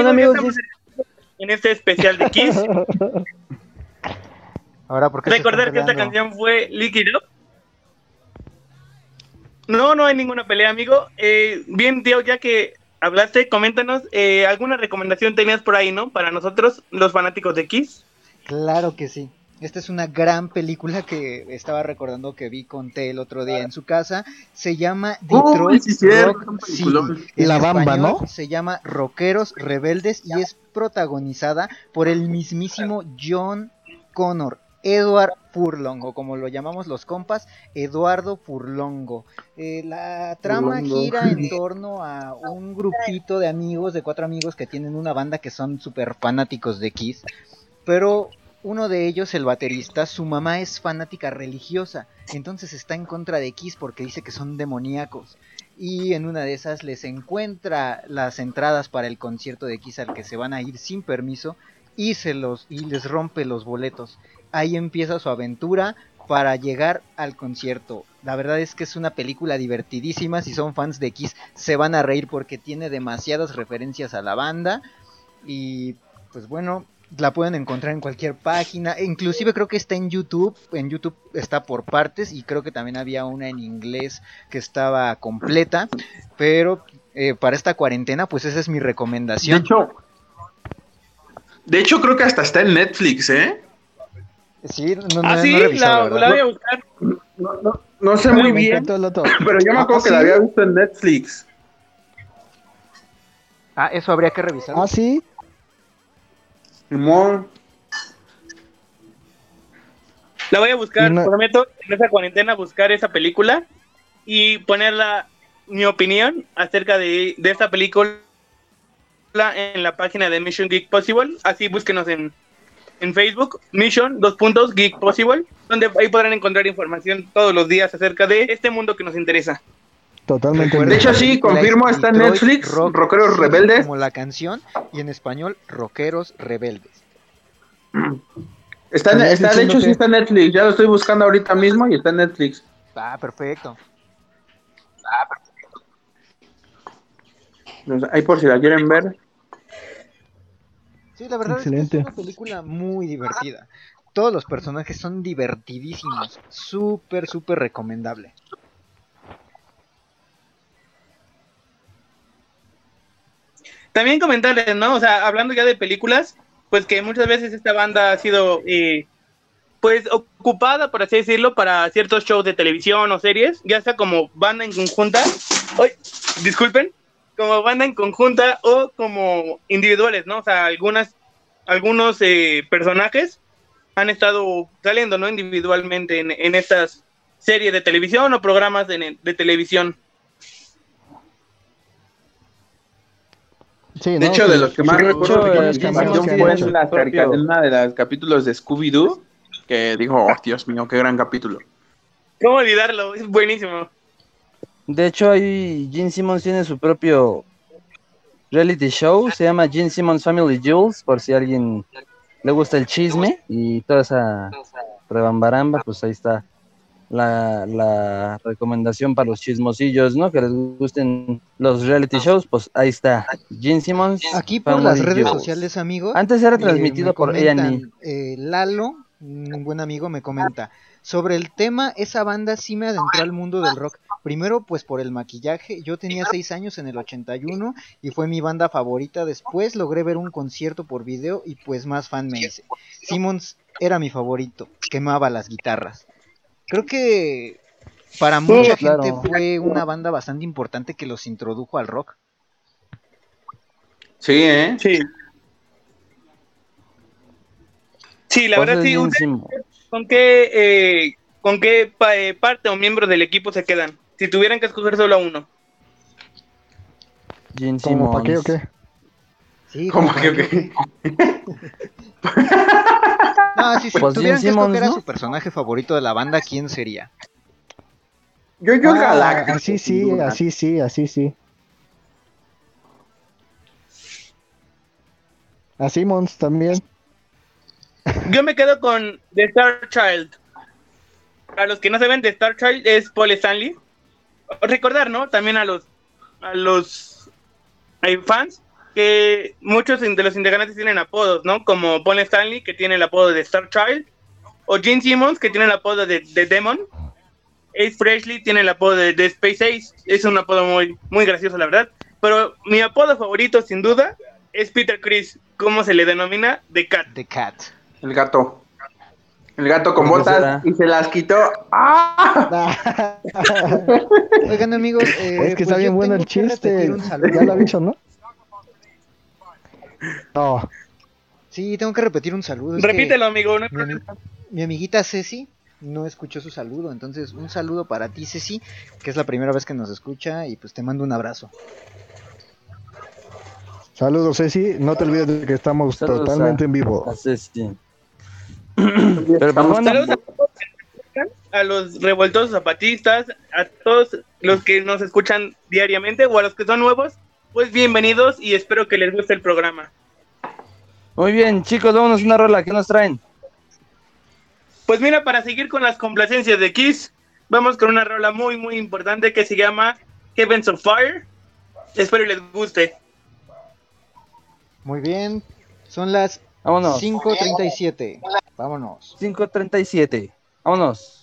Amigos, amigos en este especial de Kiss. Ahora, ¿por qué Recordar que esta canción fue Liquid Up. No, no hay ninguna pelea, amigo. Eh, bien, tío, ya que hablaste, coméntanos, eh, ¿alguna recomendación tenías por ahí, no? Para nosotros, los fanáticos de Kiss. Claro que sí. Esta es una gran película que estaba recordando que vi con T el otro día en su casa. Se llama Detroit Rock City. La bamba, ¿no? Se llama Rockeros Rebeldes y es protagonizada por el mismísimo John Connor. Edward Furlongo, como lo llamamos los compas, Eduardo Furlongo. Eh, la trama gira en torno a un grupito de amigos, de cuatro amigos que tienen una banda que son súper fanáticos de Kiss, pero uno de ellos, el baterista, su mamá es fanática religiosa, entonces está en contra de Kiss porque dice que son demoníacos. Y en una de esas les encuentra las entradas para el concierto de Kiss al que se van a ir sin permiso y se los y les rompe los boletos. Ahí empieza su aventura para llegar al concierto. La verdad es que es una película divertidísima. Si son fans de Kiss, se van a reír porque tiene demasiadas referencias a la banda. Y pues bueno, la pueden encontrar en cualquier página, inclusive creo que está en YouTube, en YouTube está por partes y creo que también había una en inglés que estaba completa, pero eh, para esta cuarentena pues esa es mi recomendación. De hecho, de hecho creo que hasta está en Netflix, ¿eh? Sí, no, no, ah, sí, la, voy a buscar. No, sé muy bien, pero yo me acuerdo ah, que la había visto en Netflix. Ah, eso habría que revisar. Ah, sí. La voy a buscar, prometo, en esa cuarentena buscar esa película y ponerla mi opinión acerca de, de esta película en la página de Mission Geek Possible. Así búsquenos en, en Facebook, Mission, dos puntos, Geek Possible, donde ahí podrán encontrar información todos los días acerca de este mundo que nos interesa. Totalmente. De hecho, sí, confirmo, está en Netflix, Rockeros Rebeldes. Como la canción, y en español, Rockeros Rebeldes. Está, está de hecho, sí está en Netflix. Ya lo estoy buscando ahorita mismo y está en Netflix. Ah, perfecto. Ah, perfecto. Ahí por si la quieren ver. Sí, la verdad es que es una película muy divertida. Todos los personajes son divertidísimos. Súper, súper recomendable. También comentarles, ¿no? O sea, hablando ya de películas, pues que muchas veces esta banda ha sido, eh, pues, ocupada, por así decirlo, para ciertos shows de televisión o series, ya sea como banda en conjunta, ¡ay! disculpen, como banda en conjunta o como individuales, ¿no? O sea, algunas, algunos eh, personajes han estado saliendo, ¿no? Individualmente en, en estas series de televisión o programas de, de televisión. De hecho, de los que más recuerdo fue en, la una de los capítulos de Scooby-Doo, que dijo, oh, Dios mío, qué gran capítulo. ¿Cómo olvidarlo? Es buenísimo. De hecho, ahí Gene Simmons tiene su propio reality show, se llama Gene Simmons Family Jewels, por si a alguien le gusta el chisme y toda esa rebambaramba, pues ahí está la, la, recomendación para los chismosillos, ¿no? Que les gusten los reality shows, pues ahí está. Gene Simmons. Aquí por las redes sociales, amigos. Antes era transmitido por A&E. Eh, Lalo, un buen amigo, me comenta. Sobre el tema, esa banda sí me adentró al mundo del rock. Primero, pues por el maquillaje. Yo tenía seis años en el 81 y fue mi banda favorita. Después logré ver un concierto por video y pues más fan me hice. Simmons era mi favorito. Quemaba las guitarras. Creo que para mucha gente fue una banda bastante importante que los introdujo al rock. Sí, ¿eh? Sí. Sí, la verdad sí. ¿Con qué, eh, con qué eh, parte o miembro del equipo se quedan? Si tuvieran que escoger solo a uno. ¿Cómo para qué o qué? Sí, ¿Cómo que o qué? No, si, pues tuvieran que escoger a su personaje favorito de la banda, ¿quién sería? Yo, yo, ah, Así sí, así sí, así sí. A Simmons también. Yo me quedo con The Star Child. Para los que no saben, The Star Child es Paul Stanley. Recordar, ¿no? También a los a los fans que muchos de los integrantes tienen apodos, ¿no? Como Paul Stanley, que tiene el apodo de Star Child, o Gene Simmons, que tiene el apodo de, de Demon. Ace Frehley tiene el apodo de, de, Space Ace, es un apodo muy, muy gracioso, la verdad. Pero mi apodo favorito, sin duda, es Peter Chris, ¿cómo se le denomina? The Cat. The Cat. El gato. El gato con botas y se las quitó. ¡Ah! Oigan, amigos, eh, es que está bien bueno el chiste. Ya lo ha dicho, ¿no? No. Sí, tengo que repetir un saludo. Es Repítelo, amigo. No mi, mi, amiguita Ceci no escuchó su saludo, entonces un saludo para ti, Ceci, que es la primera vez que nos escucha y pues te mando un abrazo. Saludos, Ceci. No te olvides de que estamos Saludos totalmente a, en vivo. A Ceci. Pero vamos a, a los revoltosos zapatistas, a todos los que nos escuchan diariamente o a los que son nuevos, pues bienvenidos y espero que les guste el programa. Muy bien, chicos, vámonos una rola. ¿Qué nos traen? Pues mira, para seguir con las complacencias de Kiss, vamos con una rola muy, muy importante que se llama Heavens of Fire. Espero les guste. Muy bien, son las Vámonos. 5.37. Vámonos. 5.37. Vámonos.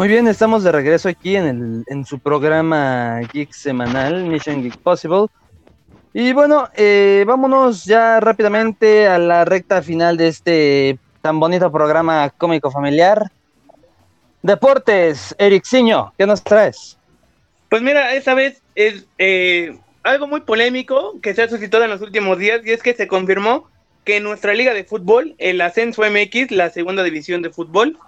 Muy bien, estamos de regreso aquí en, el, en su programa Geek semanal, Mission Geek Possible. Y bueno, eh, vámonos ya rápidamente a la recta final de este tan bonito programa cómico familiar. Deportes, Eric Ciño, ¿qué nos traes? Pues mira, esta vez es eh, algo muy polémico que se ha suscitado en los últimos días y es que se confirmó que nuestra liga de fútbol, el Ascenso MX, la segunda división de fútbol,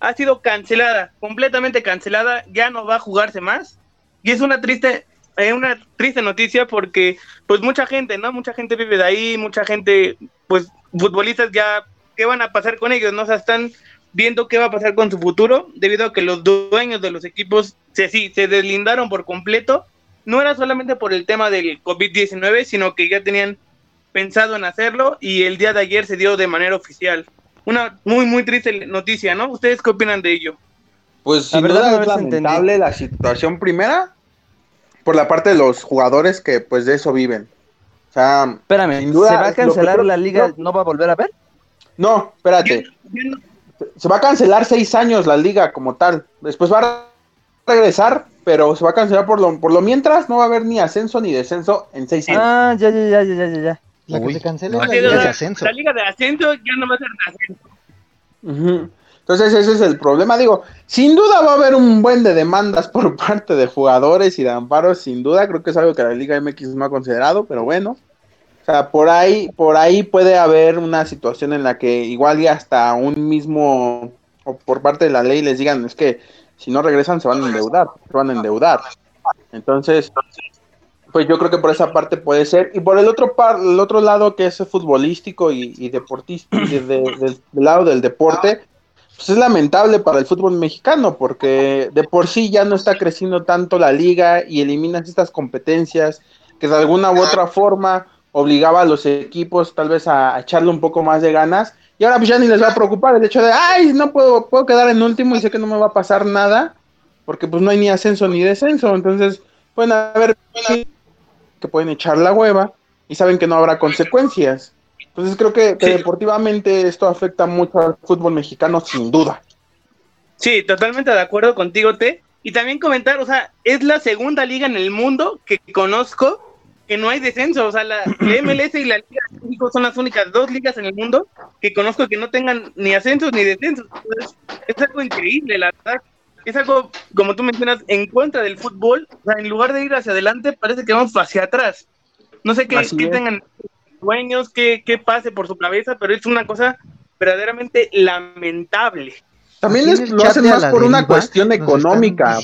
ha sido cancelada, completamente cancelada, ya no va a jugarse más. Y es una triste, eh, una triste noticia porque pues mucha gente, ¿no? Mucha gente vive de ahí, mucha gente, pues futbolistas ya, ¿qué van a pasar con ellos? ¿No? O están viendo qué va a pasar con su futuro debido a que los dueños de los equipos se, sí, se deslindaron por completo. No era solamente por el tema del COVID-19, sino que ya tenían pensado en hacerlo y el día de ayer se dio de manera oficial. Una muy, muy triste noticia, ¿no? ¿Ustedes qué opinan de ello? Pues la verdad es lamentable la situación primera por la parte de los jugadores que pues de eso viven. O sea, espérame, sin duda, ¿se va a cancelar la liga? ¿No va a volver a ver? No, espérate. Se va a cancelar seis años la liga como tal. Después va a regresar, pero se va a cancelar por lo, por lo mientras. No va a haber ni ascenso ni descenso en seis años. Ah, ya, ya, ya, ya, ya, ya. La que se cancela es la liga de ascenso. La liga de ascenso ya no va a ser de ascenso. Entonces ese es el problema. Digo, sin duda va a haber un buen de demandas por parte de jugadores y de amparos, sin duda. Creo que es algo que la Liga MX no ha considerado, pero bueno. O sea, por ahí, por ahí puede haber una situación en la que igual y hasta un mismo, o por parte de la ley les digan, es que si no regresan se van a endeudar, se van a endeudar. Entonces, pues yo creo que por esa parte puede ser. Y por el otro par, el otro lado que es futbolístico y, deportista, del lado del deporte, pues es lamentable para el fútbol mexicano, porque de por sí ya no está creciendo tanto la liga y eliminas estas competencias que de alguna u otra forma obligaba a los equipos tal vez a, echarle un poco más de ganas. Y ahora pues ya ni les va a preocupar el hecho de, ay, no puedo, puedo quedar en último y sé que no me va a pasar nada, porque pues no hay ni ascenso ni descenso. Entonces, pueden haber que pueden echar la hueva y saben que no habrá consecuencias. Entonces creo que, deportivamente esto afecta mucho al fútbol mexicano sin duda. Sí, totalmente de acuerdo contigo, Te. Y también comentar, o sea, es la segunda liga en el mundo que conozco que no hay descenso. O sea, la, MLS y la Liga de México son las únicas dos ligas en el mundo que conozco que no tengan ni ascensos ni descensos. es algo increíble, la verdad es algo, como tú mencionas, en contra del fútbol. O sea, en lugar de ir hacia adelante, parece que vamos hacia atrás. No sé qué, qué tengan sueños, qué, qué pase por su cabeza, pero es una cosa verdaderamente lamentable. También les, lo hacen más por una cuestión económica.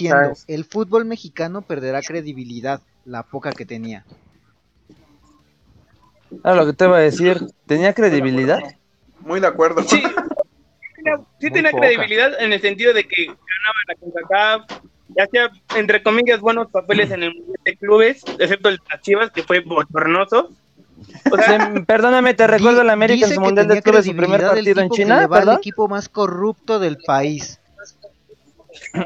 El fútbol mexicano perderá credibilidad, la poca que tenía. Ah, lo que te iba a decir, ¿tenía credibilidad? Muy de acuerdo. Sí, sí tenía credibilidad en el sentido de que ganaba la CONCACAF, ya hacía, entre comillas, buenos papeles en el Mundial de Clubes, excepto el de las Chivas, que fue bochornoso. O sea, perdóname, te recuerdo el América en su Mundial de Clubes, su primer partido en China, ¿verdad? el equipo más corrupto del país.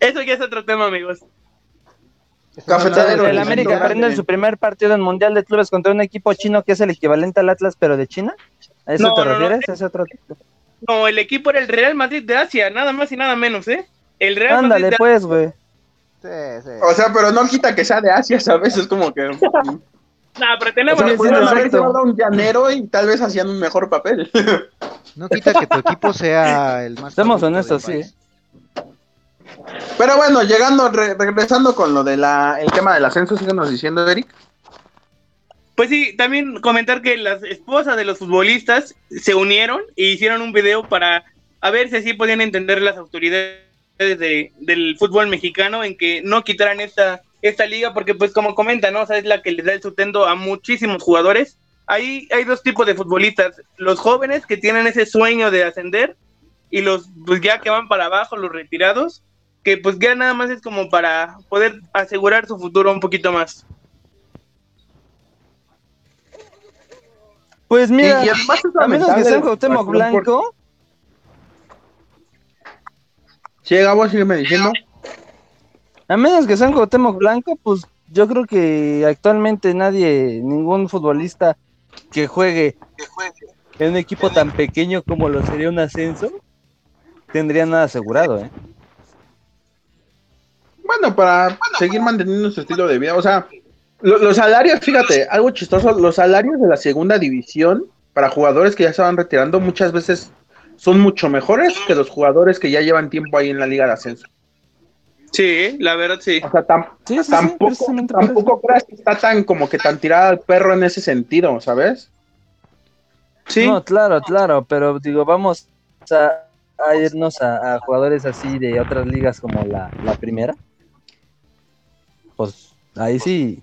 Eso ya es otro tema, amigos. El América prende en su primer partido en Mundial de Clubes contra un equipo chino que es el equivalente al Atlas, pero de China. ¿A eso te refieres? No, otro... no, el equipo era el Real Madrid de Asia, nada más y nada menos, ¿eh? El Real Ándale, Madrid pues, güey. Sí, sí. O sea, pero no quita que sea de Asia, ¿sabes? Es como que. no, pero tenemos. O sea, un llanero y tal vez hacían un mejor papel. no quita que tu equipo sea el más. Estamos honestos, sí. Pero bueno, llegando, regresando con lo del el tema del ascenso, síguenos diciendo, Eric. Pues sí, también comentar que las esposas de los futbolistas se unieron e hicieron un video para a ver si así podían entender las autoridades del fútbol mexicano en que no quitaran esta, esta liga, porque pues como comenta, ¿no? Es la que les da el sustento a muchísimos jugadores. Ahí hay dos tipos de futbolistas, los jóvenes que tienen ese sueño de ascender y los pues ya que van para abajo, los retirados, que pues ya nada más es como para poder asegurar su futuro un poquito más. Pues mira, a menos que sea un Cuauhtémoc Blanco. Sí, Gabo, sígueme diciendo. A menos que sea un Cuauhtémoc Blanco, pues yo creo que actualmente nadie, ningún futbolista que juegue en un equipo tan pequeño como lo sería un ascenso, tendría nada asegurado, ¿eh? bueno, para seguir manteniendo su estilo de vida. O sea, los salarios, fíjate, algo chistoso, los salarios de la segunda división para jugadores que ya se van retirando muchas veces son mucho mejores que los jugadores que ya llevan tiempo ahí en la liga de ascenso. Sí, la verdad sí. O sea, tampoco, tampoco creas que está tan como que tan tirada al perro en ese sentido, ¿sabes? Sí. No, claro, claro, pero digo, vamos a, irnos a, jugadores así de otras ligas como la, primera. Pues ahí sí,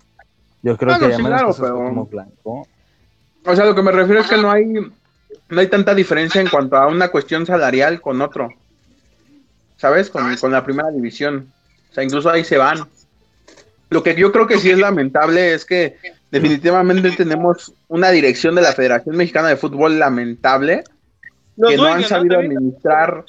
yo creo que sí, claro, como blanco. O sea, lo que me refiero es que no hay no hay tanta diferencia en cuanto a una cuestión salarial con otro. ¿Sabes? Con, con la primera división. O sea, incluso ahí se van. Lo que yo creo que sí es lamentable es que definitivamente tenemos una dirección de la Federación Mexicana de Fútbol lamentable que no han sabido administrar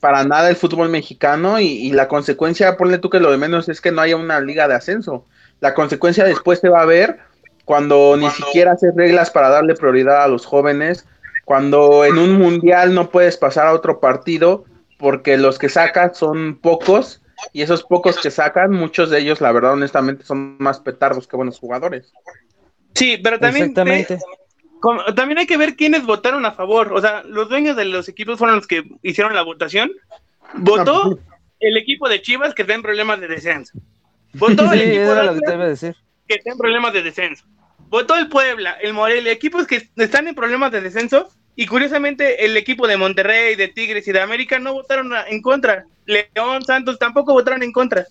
para nada el fútbol mexicano y, la consecuencia, ponle tú que lo de menos es que no haya una liga de ascenso. La consecuencia después se va a ver cuando ni siquiera haces reglas para darle prioridad a los jóvenes, cuando en un mundial no puedes pasar a otro partido porque los que sacas son pocos y esos pocos que sacan, muchos de ellos, la verdad, honestamente, son más petardos que buenos jugadores. Sí, pero también, también hay que ver quiénes votaron a favor. O sea, los dueños de los equipos fueron los que hicieron la votación. Votó pues el equipo de Chivas que está en problemas de descenso. Votó el equipo de que está en problemas de descenso. Votó el Puebla, el Morelia, equipos que están en problemas de descenso y curiosamente, el equipo de Monterrey, de Tigres y de América no votaron en contra. León, Santos tampoco votaron en contra.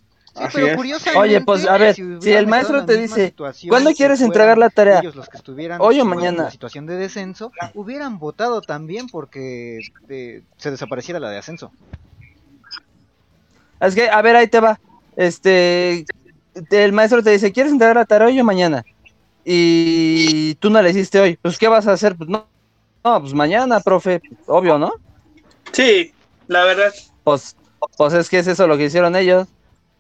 Oye, pues a ver, si, el maestro te dice, ¿cuándo quieres entregar la tarea? los que estuvieran Hoy o mañana. En situación de descenso, hubieran votado también porque eh, se desapareciera la de ascenso. Es que, a ver, ahí te va. Este, el maestro te dice, ¿quieres entregar la tarea hoy o mañana? Y tú no la hiciste hoy. Pues, ¿qué vas a hacer? Pues no, no, pues mañana, profe, obvio, ¿no? Sí, la verdad. Pues, pues es que es eso lo que hicieron ellos.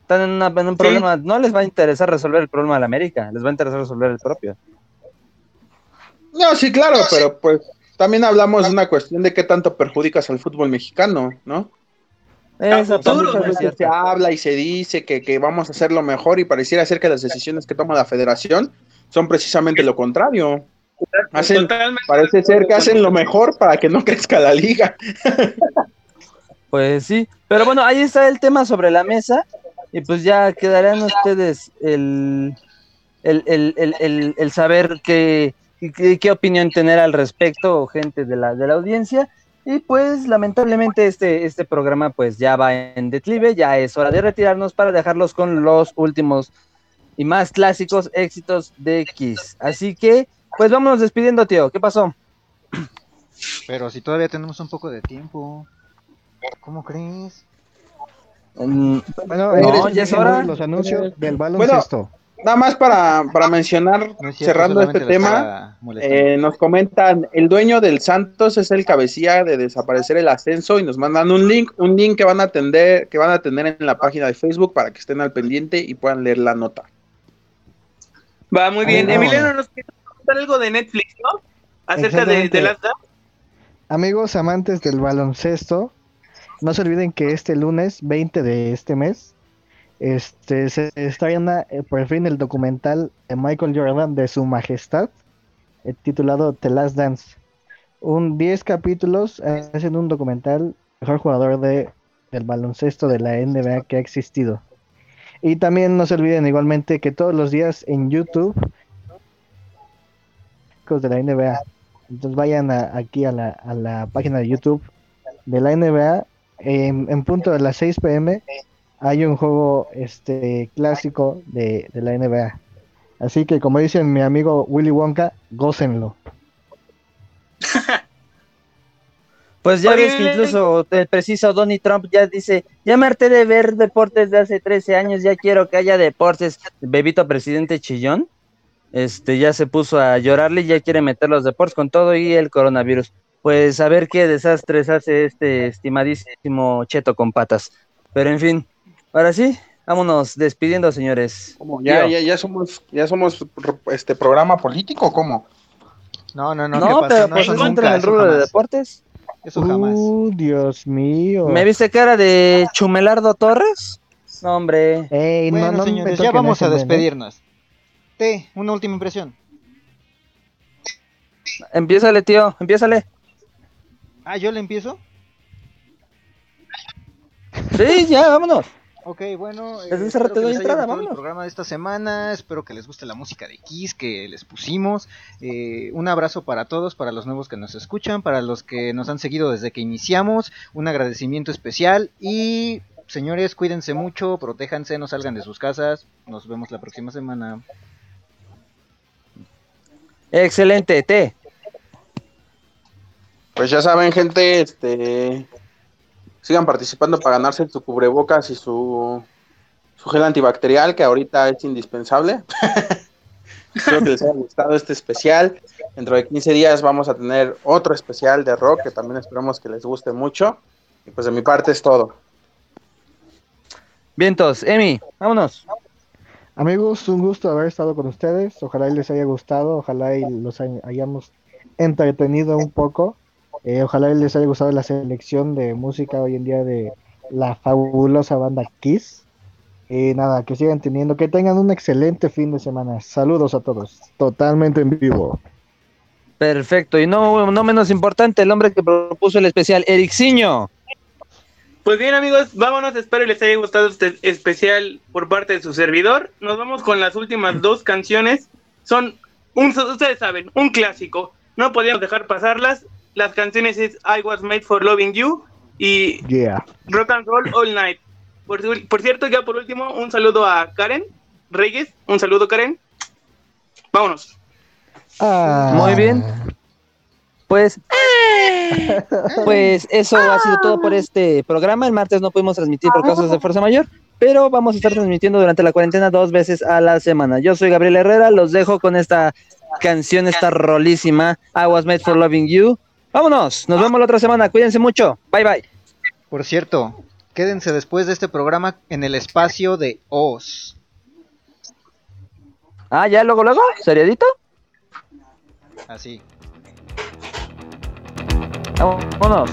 Están en, un problema, no les va a interesar resolver el problema de la América, les va a interesar resolver el propio. No, sí, claro, pero pues también hablamos de una cuestión de qué tanto perjudicas al fútbol mexicano, ¿no? Eso se habla y se dice que, que, vamos a hacer lo mejor y pareciera ser que las decisiones que toma la federación son precisamente lo contrario parece ser que hacen lo mejor para que no crezca la liga. Pues sí, pero bueno, ahí está el tema sobre la mesa y pues ya quedarán ustedes el, el, saber qué, qué, opinión tener al respecto, gente de la, de la audiencia. Y pues lamentablemente este, este programa pues ya va en declive, ya es hora de retirarnos para dejarlos con los últimos y más clásicos éxitos de Kiss. Así que pues vámonos despidiendo, tío. ¿Qué pasó? Pero si todavía tenemos un poco de tiempo. ¿Cómo crees? bueno, no, ya es hora. Los anuncios del baloncesto. Nada más para, para mencionar, cerrando este tema, eh, nos comentan, el dueño del Santos es el cabecilla de desaparecer el ascenso y nos mandan un link, un link que van a atender, que van a tener en la página de Facebook para que estén al pendiente y puedan leer la nota. Va muy bien. Emiliano nos algo de Netflix, ¿no? Acerca de, de las Amigos amantes del baloncesto, no se olviden que este lunes 20 de este mes este se estrena eh, por fin el documental de Michael Jordan de su majestad eh, titulado The Last Dance. Un 10 capítulos hacen un documental mejor jugador de del baloncesto de la NBA que ha existido. Y también no se olviden igualmente que todos los días en YouTube de la NBA. Entonces vayan aquí a la, a la página de YouTube de la NBA. En, punto de las 6 pm hay un juego este clásico de, la NBA. Así que como dice mi amigo Willy Wonka, gócenlo. Pues ya ves que incluso el preciso Donny Trump ya dice, ya me harté de ver deportes de hace 13 años, ya quiero que haya deportes. Bebito presidente chillón este ya se puso a llorarle y ya quiere meter los deportes con todo y el coronavirus. Pues a ver qué desastres hace este estimadísimo Cheto con patas. Pero en fin, ahora sí, vámonos despidiendo, señores. ¿Cómo? ¿Ya, ya, ya somos, ya somos este programa político cómo? No, no, no. No, pero pues entra en el rubro de deportes. Eso jamás. Uh, Dios mío. ¿Me viste cara de Chumelardo Torres? No, hombre. Ey, bueno, no, no señores, ya vamos a despedirnos. T, una última impresión. Empiézale, tío, empiézale. Ah, ¿yo le empiezo? Sí, ya, vámonos. Ok, bueno, eh, Desde hace espero rato que doy entrada, gustado el programa de esta semana, espero que les guste la música de Kiss que les pusimos. Eh, un abrazo para todos, para los nuevos que nos escuchan, para los que nos han seguido desde que iniciamos, un agradecimiento especial y señores, cuídense mucho, protéjanse, no salgan de sus casas. Nos vemos la próxima semana. Excelente, T. Pues ya saben, gente, este sigan participando para ganarse su cubrebocas y su, su gel antibacterial, que ahorita es indispensable. Espero que les haya gustado este especial. Dentro de 15 días vamos a tener otro especial de rock que también esperamos que les guste mucho. Y pues de mi parte es todo. Vientos, Emi, vámonos. Amigos, un gusto haber estado con ustedes. Ojalá y les haya gustado, ojalá y los hay- hayamos entretenido un poco. Eh, ojalá les haya gustado la selección de música hoy en día de la fabulosa banda Kiss. Y nada, que sigan teniendo, que tengan un excelente fin de semana. Saludos a todos, totalmente en vivo. Perfecto, y no, no menos importante, el hombre que propuso el especial, Ericciño. Pues bien amigos, vámonos, espero les haya gustado este especial por parte de su servidor. Nos vamos con las últimas dos canciones. Son, un, ustedes saben, un clásico. No podíamos dejar pasarlas. Las canciones es I Was Made for Loving You y Yeah. Rock and Roll All Night. Por, por cierto, ya por último, un saludo a Karen Reyes. Un saludo Karen. Vámonos. Ah. Muy bien. Pues, pues eso ha sido todo por este programa. El martes no pudimos transmitir por causas de fuerza mayor, pero vamos a estar transmitiendo durante la cuarentena dos veces a la semana. Yo soy Gabriel Herrera, los dejo con esta canción, esta rolísima, I Was Made for Loving You. Vámonos, nos vemos la otra semana, cuídense mucho, bye bye. Por cierto, quédense después de este programa en el espacio de Oz. Ah, ya, luego, luego, seriadito. Así. Vámonos.